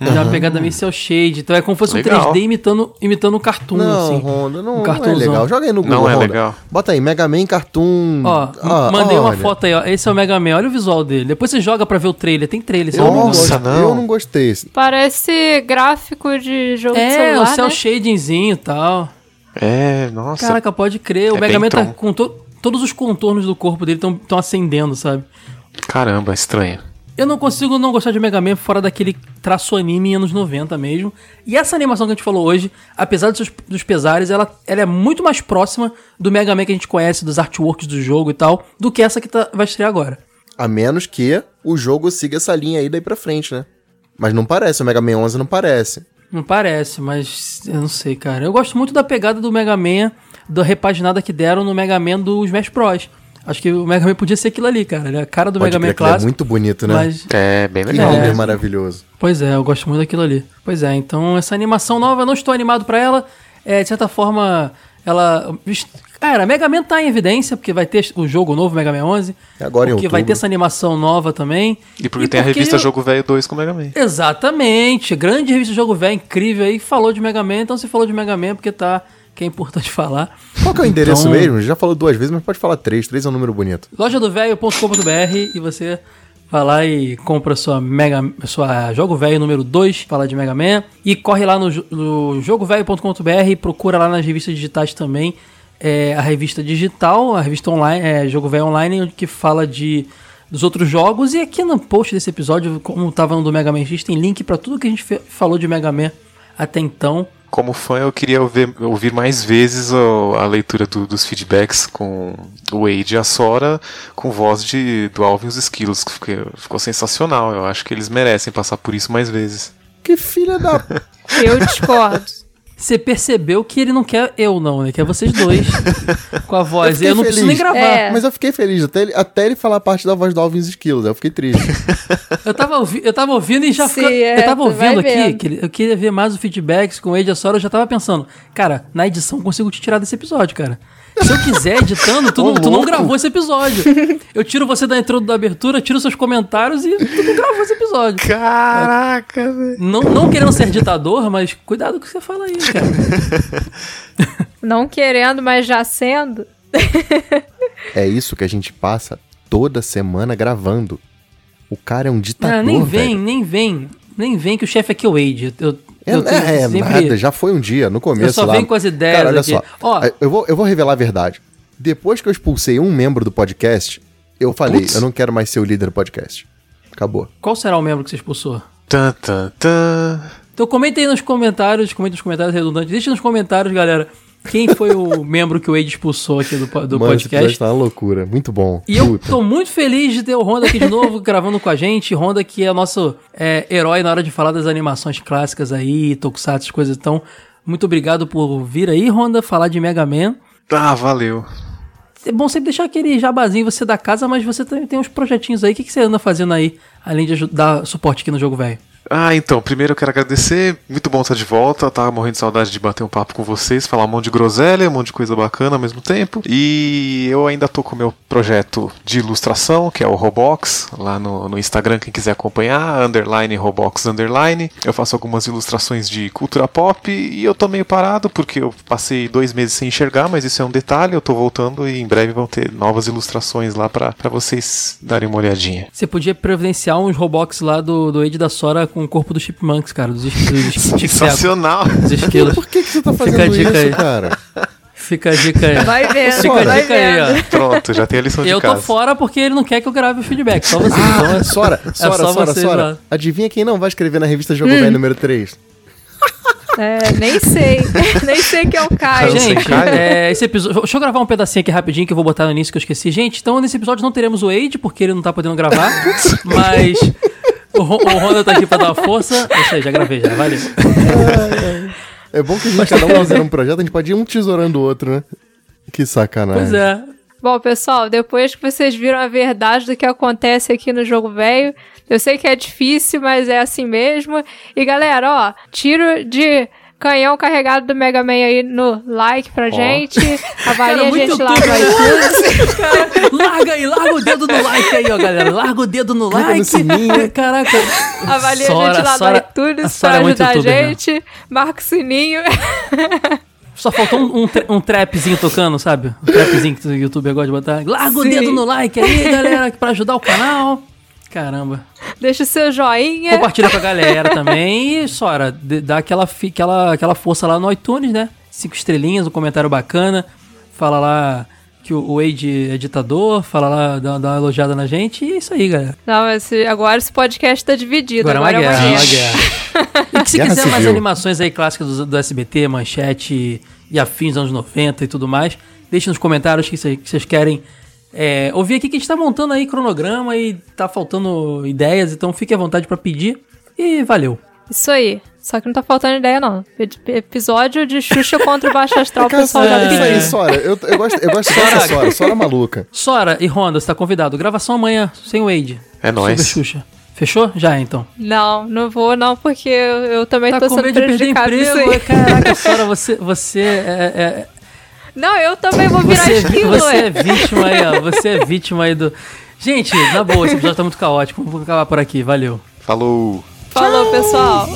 É uma Aham. pegada meio Cell Shade. Então é como se fosse Legal. um 3D imitando, imitando um cartoon, Não, assim. Honda, não, um não é legal. Joga aí no Google, Não é Honda. legal. Bota aí, Mega Man Cartoon. Ó, Ah, mandei uma olha. foto aí, ó. Esse é o Mega Man. Olha o visual dele. Depois você joga pra ver o trailer. Tem trailer. Eu não me não, eu não gostei. Parece gráfico de jogo de É, celular, o Cell né? Shadingzinho e tal. É, nossa. Caraca, pode crer. O É Mega Man tá com to- todos os contornos do corpo dele estão acendendo, sabe? Caramba, estranho. Eu não consigo não gostar de Mega Man fora daquele traço anime em anos 90 mesmo. E essa animação que a gente falou hoje, apesar dos, seus- dos pesares, ela, ela é muito mais próxima do Mega Man que a gente conhece, dos artworks do jogo e tal, do que essa que tá- vai estrear agora. A menos que o jogo siga essa linha aí daí pra frente, né? Mas não parece, o Mega Man 11 não parece. Não parece, mas eu não sei, cara. Eu gosto muito da pegada do Mega Man, da repaginada que deram no Mega Man do Smash Bros. Acho que o Mega Man podia ser aquilo ali, cara. Ele é a cara do Pode Mega Man que é clássico. muito bonito, né? Mas É, bem Que legal. É. Homer maravilhoso. Pois é, eu gosto muito daquilo ali. Pois é, então essa animação nova, eu não estou animado pra ela. É, de certa forma, ela. Cara, Mega Man tá em evidência, porque vai ter o jogo novo, Mega Man 11. É agora em Porque vai ter essa animação nova também. E porque tem a revista Jogo Velho 2 com o Mega Man. Exatamente, grande revista Jogo Velho, incrível aí, falou de Mega Man, então se falou de Mega Man é porque tá. Que é importante falar. Qual que é o endereço Então, mesmo? Já falou duas vezes, mas pode falar três. Três é um número bonito. lojadovelho.com.br e você vai lá e compra sua Mega sua Jogo Velho número 2, fala de Mega Man, e corre lá no, no jogovelho.com.br e procura lá nas revistas digitais também é, a revista digital, a revista online, é, Jogo Velho Online, que fala de dos outros jogos e aqui no post desse episódio, como tava no do Mega Man X, tem link pra tudo que a gente falou de Mega Man até então. Como fã, eu queria ouvir, ouvir mais vezes o- a leitura do- dos feedbacks com o Wade e a Sora com voz de, do Alvin e os Esquilos, que ficou, ficou sensacional. Eu acho que eles merecem passar por isso mais vezes. Que filha da. [laughs] Eu discordo. Você percebeu que ele não quer eu não, né? Quer vocês dois [laughs] com a voz. Eu, fiquei não preciso nem feliz. gravar. É. Mas eu fiquei feliz, até ele, até ele falar a parte da voz do Alvin os Esquilos. aí Eu fiquei triste. [laughs] Eu tava, ouvi- eu tava ouvindo e já Sim, fica- é, Eu tava ouvindo aqui, que ele- eu queria ver mais o feedbacks com o Age Sora, eu já tava pensando, cara, na edição eu consigo te tirar desse episódio, cara. Se eu quiser editando, tu, Ô, não, tu não gravou esse episódio. Eu tiro você da intro da abertura, tiro seus comentários e tu não gravou esse episódio. Caraca, velho. Não, não querendo ser ditador, mas cuidado com o que você fala aí, cara. [laughs] Não querendo, mas já sendo. é isso que a gente passa toda semana gravando. O cara é um ditador, Não, nem vem, velho. nem vem. Nem vem que o chefe aqui é o Wade. Eu, É, é, é sempre- nada, já foi um dia, no começo Eu só lá. venho com as ideias Cara, olha aqui. só. Ó. eu, vou, eu vou revelar a verdade. Depois que eu expulsei um membro do podcast, eu falei, Putz. eu não quero mais ser o líder do podcast. Acabou. Qual será o membro que você expulsou? Tan, tan, tan. Então comenta aí nos comentários, comenta nos comentários redundantes, deixa nos comentários, galera, quem foi o membro que o Wade expulsou aqui do, do Mano, esse podcast. episódio tá uma loucura. Muito bom. E eu Puta. tô muito feliz de ter o Honda aqui de novo [laughs] gravando com a gente. Honda que é nosso é, herói na hora de falar das animações clássicas aí, Tokusatsu, coisas. Então, muito obrigado por vir aí, Honda, falar de Mega Man. Ah, valeu. É bom sempre deixar aquele jabazinho você da casa, mas você também tem uns projetinhos aí. O que, que você anda fazendo aí, além de ajudar suporte aqui no Jogo Velho? Ah, então, primeiro eu quero agradecer. Muito bom estar de volta. Tava morrendo de saudade de bater um papo com vocês, falar um monte de groselha, um monte de coisa bacana ao mesmo tempo. E eu ainda tô com o meu projeto de ilustração, que é o Robox, lá no, no Instagram, quem quiser acompanhar, underline Robox underline. Eu faço algumas ilustrações de cultura pop e eu tô meio parado porque eu passei dois meses sem enxergar, mas isso é um detalhe. Eu tô voltando e em breve vão ter novas ilustrações lá pra vocês darem uma olhadinha. Você podia providenciar uns Robux lá do, do Age da Sora com o corpo dos Chipmunks, cara, dos, dos Sensacional! Dos esquilos. Por que, que você tá Fica fazendo a dica isso, aí. cara? Fica a dica aí. Vai vendo, Fica a vai dica aí, ó. Pronto, já tem a lição de Eu tô casa. fora porque ele não quer que eu grave o feedback, só você. então Ah, é- Sora, é Sora, só Sora, Sora. Adivinha quem não vai escrever na revista Jogo Hum. Velho número 3? É, nem sei. [laughs] nem sei que é o Caio. Gente, é, esse episódio. Deixa eu gravar um pedacinho aqui rapidinho que eu vou botar no início que eu esqueci. Gente, então nesse episódio não teremos o Wade, porque ele não tá podendo gravar. [laughs] mas o, Ro- o Honda tá aqui pra dar uma força. Isso aí, já gravei já, valeu. É bom que a gente, cada um fazendo um projeto, a gente pode ir um tesourando o outro, né? Que sacanagem. Pois é. Bom, pessoal, depois que vocês viram a verdade do que acontece aqui no jogo velho, eu sei que é difícil, mas é assim mesmo. E galera, ó, tiro de canhão carregado do Mega Man aí no like pra gente. [laughs] Avalie Cara, a gente lá YouTube, no né? iTunes. Cara, larga aí, larga o dedo no like aí, ó, galera. Larga o dedo no Clica no like. sininho. [laughs] Caraca. Avalie Sora, a gente lá Sora- no iTunes pra é muito ajudar a youtuber, né? gente. Marca o sininho. [laughs] Só faltou um, um, tra- um trapzinho tocando, sabe? Um trapzinho que o youtuber gosta de botar. Larga o Sim. dedo no like aí, galera, pra ajudar o canal. Caramba. Deixa o seu joinha. Compartilha com a [laughs] galera também. E, Sora, dá aquela, aquela, aquela força lá no iTunes, né? cinco estrelinhas, um comentário bacana, fala lá que o Wade é ditador, fala lá, dá, dá uma elogiada na gente, e é isso aí, galera. Não, esse, agora esse podcast tá dividido. Agora, Agora, é uma guerra, é uma guerra. [laughs] E que se Guerra quiser mais animações aí clássicas do, do SBT, Manchete e afins dos anos 90 e tudo mais, deixe nos comentários que cê- que vocês querem é, ouvir aqui que a gente tá montando aí cronograma e tá faltando ideias, então fique à vontade pra pedir. E valeu. Isso aí. Só que não tá faltando ideia, não. Ep- Episódio de Xuxa contra o Baixo Astral, o pessoal já é isso pediu. aí, Sora. Eu, eu gosto, eu gosto dessa Sora, Sora maluca. Sora e Honda, você tá convidado. Gravação amanhã, sem o Wade. É nóis. Sobre Xuxa. Fechou? Já é, então. Não, não vou não, porque eu, eu também Tá tô com sendo medo de perder emprego? Caraca, Sora, [laughs] você, você é, é- Não, eu também vou virar Você, esquilo, você é vítima aí, ó. Você é vítima aí do. Gente, na boa, esse episódio tá muito caótico. Vamos acabar por aqui. Valeu. Falou. Falou, pessoal.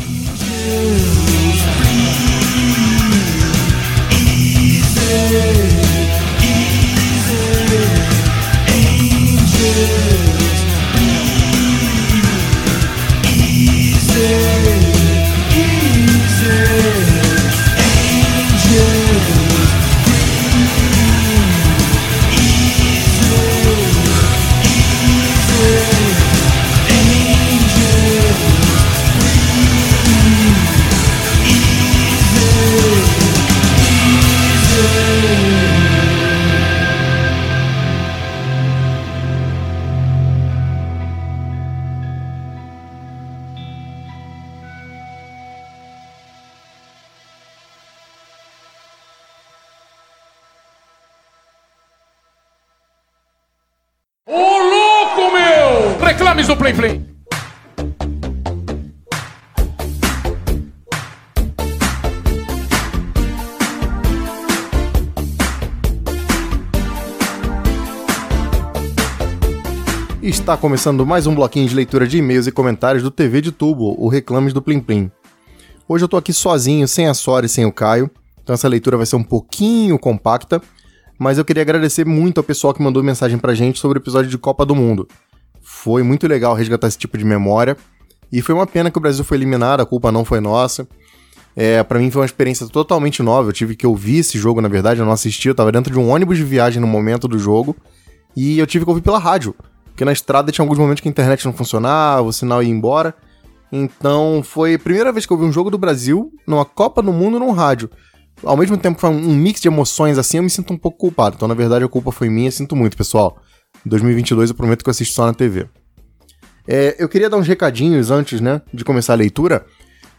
Está começando mais um bloquinho de leitura de e-mails e comentários do TV de Tubo, o Reclames do Plim Plim. Hoje eu tô aqui sozinho, sem a Sora e sem o Caio, então essa leitura vai ser um pouquinho compacta, mas eu queria agradecer muito ao pessoal que mandou mensagem pra gente sobre o episódio de Copa do Mundo. Foi muito legal resgatar esse tipo de memória, e foi uma pena que o Brasil foi eliminado, a culpa não foi nossa. É, para mim foi uma experiência totalmente nova, eu tive que ouvir esse jogo, na verdade, eu não assisti, eu tava dentro de um ônibus de viagem no momento do jogo, e eu tive que ouvir pela rádio. Porque na estrada tinha alguns momentos que a internet não funcionava, o sinal ia embora. Então foi a primeira vez que eu vi um jogo do Brasil numa Copa do Mundo num rádio. Ao mesmo tempo que foi um mix de emoções assim, eu me sinto um pouco culpado. Então na verdade a culpa foi minha, sinto muito, pessoal. Em 2022 eu prometo que eu assisto só na TV. É, eu queria dar uns recadinhos antes, né, de começar a leitura.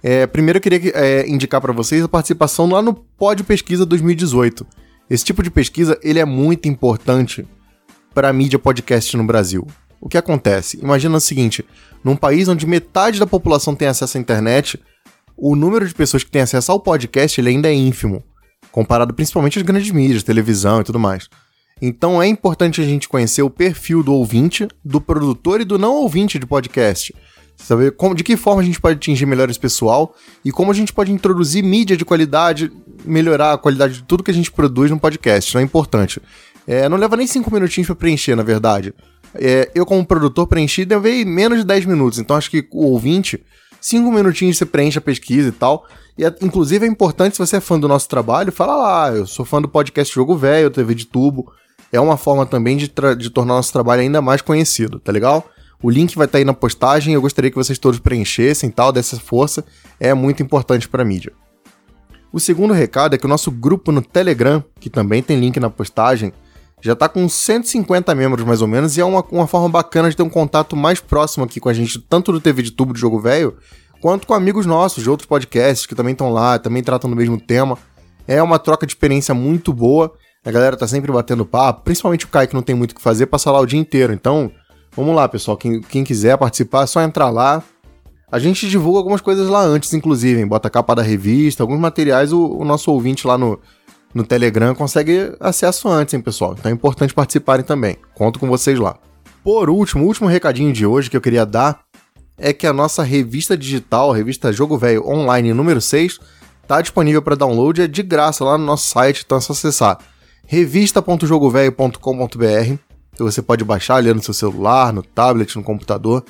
É, primeiro eu queria é, indicar para vocês a participação lá no Pod Pesquisa 2018. Esse tipo de pesquisa ele é muito importante para a mídia podcast no Brasil. O que acontece? Imagina o seguinte: num país onde metade da população tem acesso à internet, o número de pessoas que tem acesso ao podcast ele ainda é ínfimo, comparado principalmente às grandes mídias, televisão e tudo mais. Então é importante a gente conhecer o perfil do ouvinte, do produtor e do não ouvinte de podcast. Saber como, de que forma a gente pode atingir melhor esse pessoal e como a gente pode introduzir mídia de qualidade, melhorar a qualidade de tudo que a gente produz no podcast. Isso é importante. É, não leva nem 5 minutinhos pra preencher, na verdade. É, eu, como produtor, preenchi levei menos de 10 minutos. Então, acho que o ouvinte, 5 minutinhos você preenche a pesquisa e tal. E, é- inclusive, é importante, se você é fã do nosso trabalho, fala lá. Eu sou fã do podcast Jogo Velho, TV de Tubo. É uma forma também de, de tornar nosso trabalho ainda mais conhecido, tá legal? O link vai estar aí na postagem. Eu gostaria que vocês todos preenchessem tal, dessa força. É muito importante pra mídia. O segundo recado é que o nosso grupo no Telegram, que também tem link na postagem, já tá com 150 membros mais ou menos e é uma, uma forma bacana de ter um contato mais próximo aqui com a gente, tanto do TV de Tubo do Jogo Velho, quanto com amigos nossos de outros podcasts que também estão lá, também tratam do mesmo tema. É uma troca de experiência muito boa. A galera tá sempre batendo papo, principalmente o Kai que não tem muito o que fazer, passa lá o dia inteiro. Então, vamos lá, pessoal. Quem, quem quiser participar, é só entrar lá. A gente divulga algumas coisas lá antes, inclusive, hein? bota a capa da revista, alguns materiais, o, o nosso ouvinte lá no, no Telegram consegue acesso antes, hein, pessoal? Então é importante participarem também. Conto com vocês lá. Por último, o último recadinho de hoje que eu queria dar é que a nossa revista digital, a revista Jogo Velho Online número 6, tá disponível para download, é de graça lá no nosso site, então é só acessar revista.jogovelho.com.br. Você pode baixar ali no seu celular, no tablet, no computador.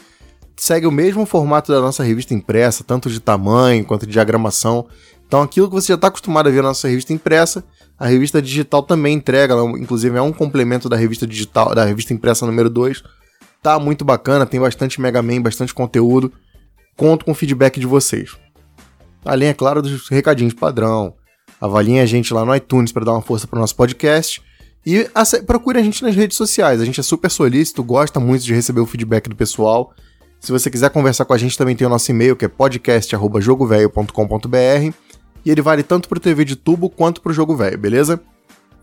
Segue o mesmo formato da nossa revista impressa, tanto de tamanho quanto de diagramação. Então aquilo que você já está acostumado a ver na nossa revista impressa, a revista digital também entrega, inclusive é um complemento da revista digital, da revista impressa número 2. Tá muito bacana, tem bastante Mega Man, bastante conteúdo. Conto com o feedback de vocês. Além, é claro, dos recadinhos padrão. Avaliem a gente lá no iTunes para dar uma força para o nosso podcast. E procure a gente nas redes sociais. A gente é super solícito, gosta muito de receber o feedback do pessoal. Se você quiser conversar com a gente, também tem o nosso e-mail, que é podcast.jogovelho.com.br. E ele vale tanto para o TV de tubo quanto para o Jogo Velho, beleza?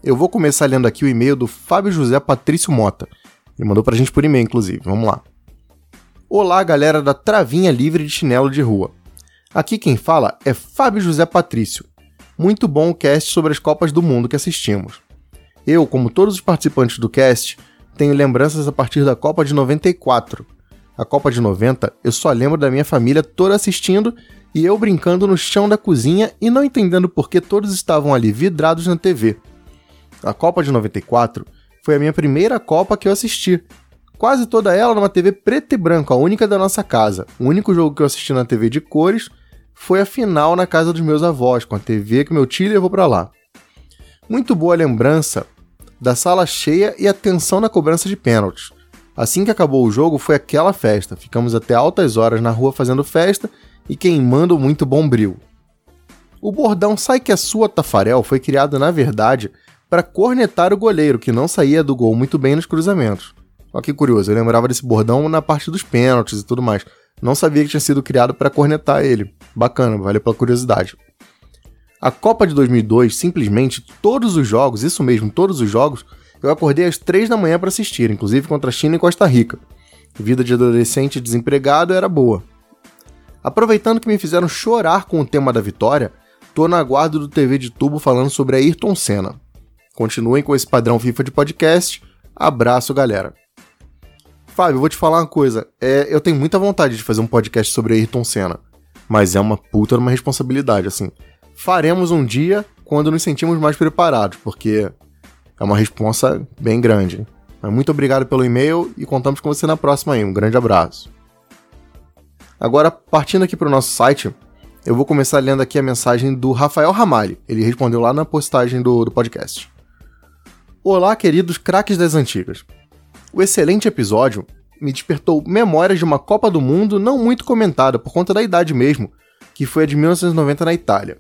Eu vou começar lendo aqui o e-mail do Fábio José Patrício Mota. Ele mandou pra gente por e-mail, inclusive. Vamos lá. Olá, galera da Travinha Livre de Chinelo de Rua. Aqui quem fala é Fábio José Patrício. Muito bom o cast sobre as Copas do Mundo que assistimos. Eu, como todos os participantes do cast, tenho lembranças a partir da Copa de 94. A Copa de 90, eu só lembro da minha família toda assistindo e eu brincando no chão da cozinha e não entendendo por que todos estavam ali vidrados na TV. A Copa de 94 foi a minha primeira Copa que eu assisti. Quase toda ela numa TV preto e branco, a única da nossa casa. O único jogo que eu assisti na TV de cores foi a final na casa dos meus avós, com a TV que meu tio levou para lá. Muito boa lembrança da sala cheia e a tensão na cobrança de pênaltis. Assim que acabou o jogo, foi aquela festa. Ficamos até altas horas na rua fazendo festa e queimando muito bombril. O bordão Sai que é sua, Tafarel foi criado, na verdade, para cornetar o goleiro, que não saía do gol muito bem nos cruzamentos. Olha que curioso, eu lembrava desse bordão na parte dos pênaltis e tudo mais. Não sabia que tinha sido criado para cornetar ele. Bacana, valeu pela curiosidade. A Copa de 2002, simplesmente todos os jogos, isso mesmo, todos os jogos, eu acordei às 3 da manhã para assistir, inclusive contra a China e Costa Rica. Vida de adolescente desempregado era boa. Aproveitando que me fizeram chorar com o tema da vitória, tô na guarda do TV de tubo falando sobre Ayrton Senna. Continuem com esse padrão FIFA de podcast. Abraço, galera. Fábio, eu vou te falar uma coisa. É, eu tenho muita vontade de fazer um podcast sobre Ayrton Senna. Mas é uma puta uma responsabilidade, assim. Faremos um dia quando nos sentimos mais preparados, porque é uma responsa bem grande. Mas muito obrigado pelo e-mail e contamos com você na próxima aí. Um grande abraço. Agora, partindo aqui para o nosso site, eu vou começar lendo aqui a mensagem do Rafael Ramalho. Ele respondeu lá na postagem do, do podcast. Olá, queridos craques das antigas. O excelente episódio me despertou memórias de uma Copa do Mundo não muito comentada por conta da idade mesmo, que foi a de 1990 na Itália.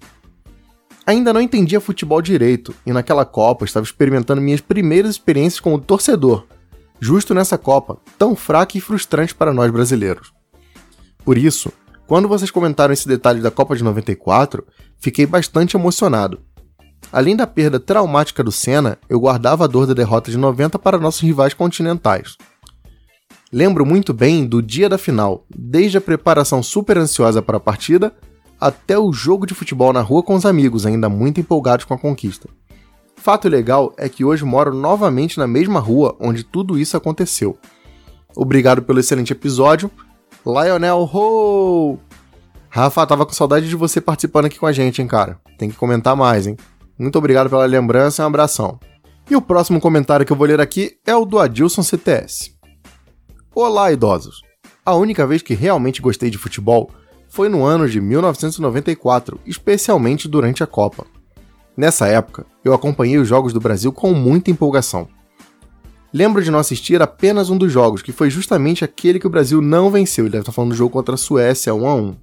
Ainda não entendia futebol direito e naquela Copa estava experimentando minhas primeiras experiências como torcedor, justo nessa Copa, tão fraca e frustrante para nós brasileiros. Por isso, quando vocês comentaram esse detalhe da Copa de 94, fiquei bastante emocionado Além da perda traumática do Senna, eu guardava a dor da derrota de 90 para nossos rivais continentais. Lembro muito bem do dia da final, desde a preparação super ansiosa para a partida até o jogo de futebol na rua com os amigos, ainda muito empolgados com a conquista. Fato legal é que hoje moro novamente na mesma rua onde tudo isso aconteceu. Obrigado pelo excelente episódio. Lionel Ho! Rafa, tava com saudade de você participando aqui com a gente, hein, cara? Tem que comentar mais, hein? Muito obrigado pela lembrança e um abração. E o próximo comentário que eu vou ler aqui é o do Adilson CTS. Olá, idosos! A única vez que realmente gostei de futebol foi no ano de 1994, especialmente durante a Copa. Nessa época, eu acompanhei os jogos do Brasil com muita empolgação. Lembro de não assistir apenas um dos jogos, que foi justamente aquele que o Brasil não venceu. Ele deve estar falando do jogo contra a Suécia 1 a 1.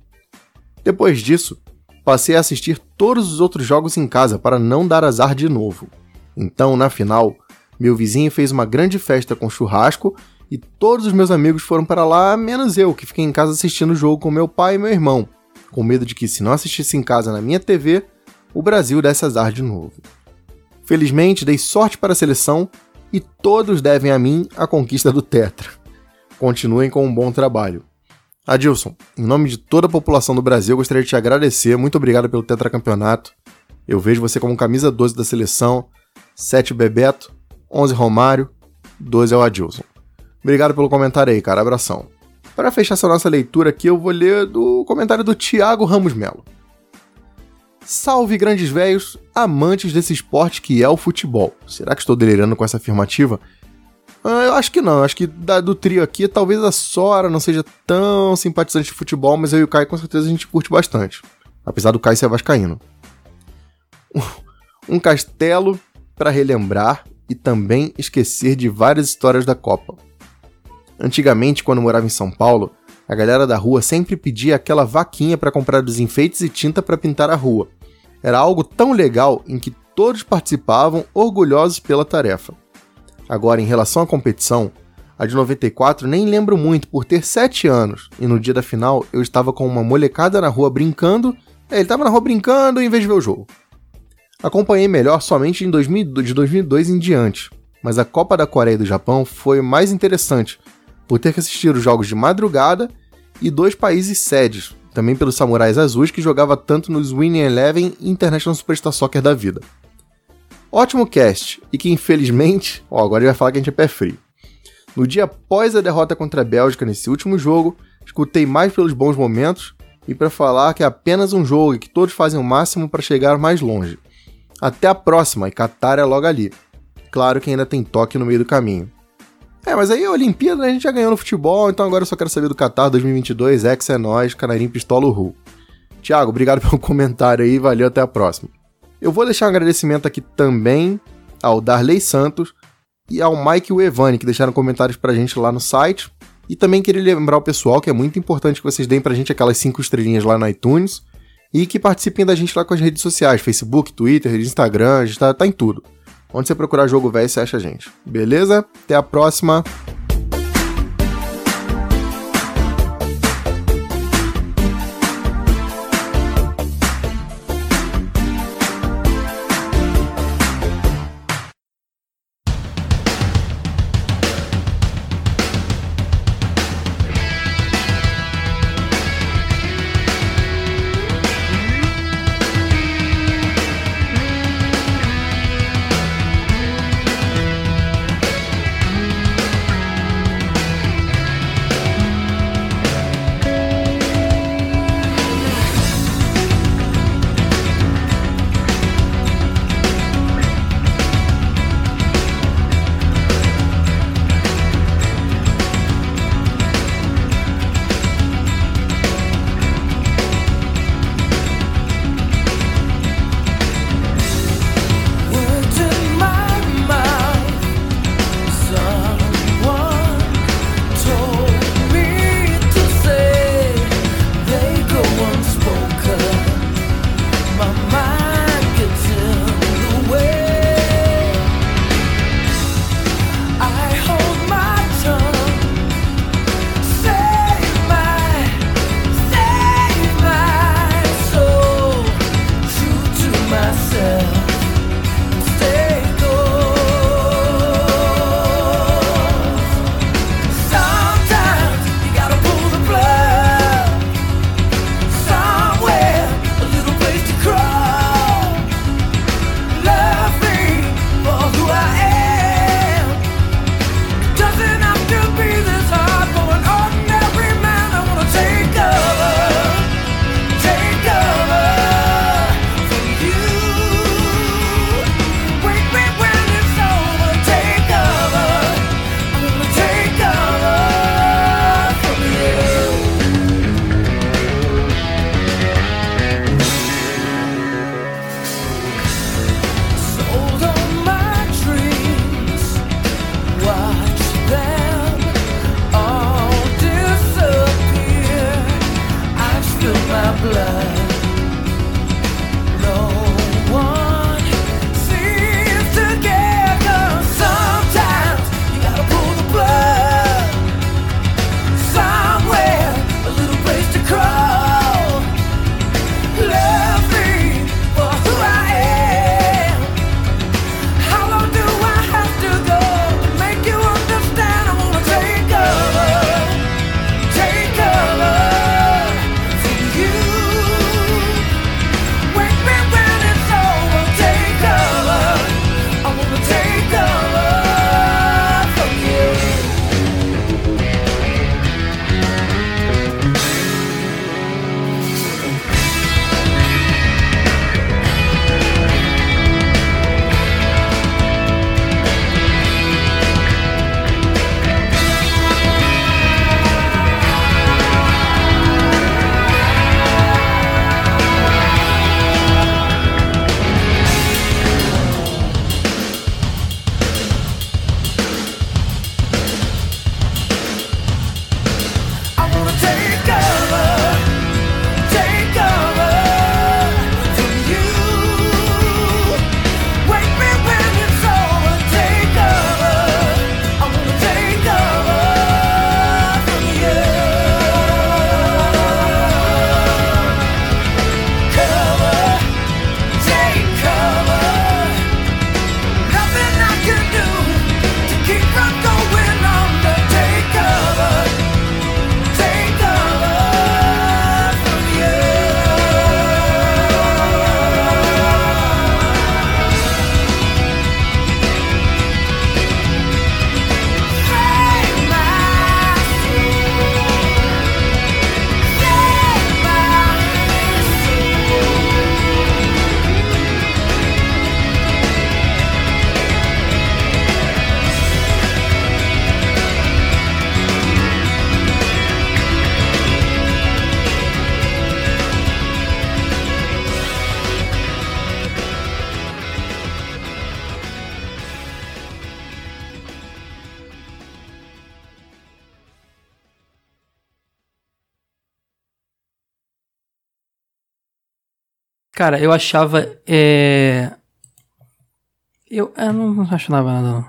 Depois disso, passei a assistir todos os outros jogos em casa para não dar azar de novo. Então, na final, meu vizinho fez uma grande festa com churrasco e todos os meus amigos foram para lá, menos eu, que fiquei em casa assistindo o jogo com meu pai e meu irmão, com medo de que, se não assistisse em casa na minha TV, o Brasil desse azar de novo. Felizmente, dei sorte para a seleção e todos devem a mim a conquista do Tetra. Continuem com um bom trabalho. Adilson, em nome de toda a população do Brasil, gostaria de te agradecer. Muito obrigado pelo tetracampeonato. Eu vejo você como camisa 12 da seleção, 7 Bebeto, 11 Romário, 12 é o Adilson. Obrigado pelo comentário aí, cara. Abração. Para fechar essa nossa leitura aqui, eu vou ler do comentário do Thiago Ramos Melo. Salve grandes velhos, amantes desse esporte que é o futebol. Será que estou delirando com essa afirmativa? Ah, eu acho que não. Acho que da, do trio aqui, talvez a Sora não seja tão simpatizante de futebol, mas eu e o Kai com certeza a gente curte bastante. Apesar do Kai ser vascaíno. um castelo para relembrar e também esquecer de várias histórias da Copa. Antigamente, quando morava em São Paulo, a galera da rua sempre pedia aquela vaquinha para comprar desenfeites e tinta para pintar a rua. Era algo tão legal em que todos participavam orgulhosos pela tarefa. Agora, em relação à competição, a de 94 nem lembro muito por ter 7 anos e no dia da final eu estava com uma molecada na rua brincando. É, ele estava na rua brincando em vez de ver o jogo. Acompanhei melhor somente em 2000, de 2002 em diante, mas a Copa da Coreia e do Japão foi mais interessante por ter que assistir os jogos de madrugada e dois países sedes, também pelos Samurais Azuis que jogava tanto nos Winning Eleven e International Superstar Soccer da vida. Ótimo cast, e que infelizmente, ó, agora ele vai falar que a gente é pé frio. No dia após a derrota contra a Bélgica nesse último jogo, escutei mais pelos bons momentos e para falar que é apenas um jogo e que todos fazem o máximo para chegar mais longe. Até a próxima, e Qatar é logo ali. Claro que ainda tem toque no meio do caminho. É, mas aí a Olimpíada né, a gente já ganhou no futebol, então agora eu só quero saber do Qatar 2022, ex é nós, Canarim Pistola Ru. Tiago, obrigado pelo [laughs] comentário aí, valeu, até a próxima. Eu vou deixar um agradecimento aqui também ao Darley Santos e ao Mike e o Evani, que deixaram comentários pra gente lá no site. E também queria lembrar o pessoal que é muito importante que vocês deem pra gente aquelas cinco estrelinhas lá no iTunes e que participem da gente lá com as redes sociais, Facebook, Twitter, Instagram, a gente tá, tá em tudo. Onde você procurar jogo velho, você acha a gente. Beleza? Até a próxima. Cara, eu achava. É... Eu, eu não, não achava nada, não.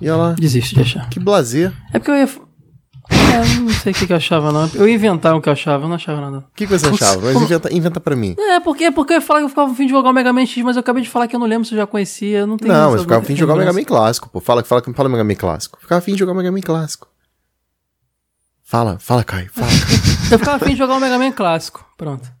E olha lá. Desisto de achar. Que blazer. É porque eu ia. É, eu não sei o que, que eu achava, não. Eu ia inventar o que eu achava, eu não achava nada. O que, que você achava? Mas inventa, inventa pra mim. É, porque, é porque eu ia falar que eu ficava a fim de jogar o Mega Man X, mas eu acabei de falar que eu não lembro se eu já conhecia. Não tem Não, mas ficava afim de jogar o Mega Man clássico, pô. Fala, fala, fala o Mega Man clássico. Ficava afim de jogar o Mega Man clássico. Fala, fala, Caio. Fala. [laughs] Eu ficava afim de jogar o Mega Man clássico. Pronto.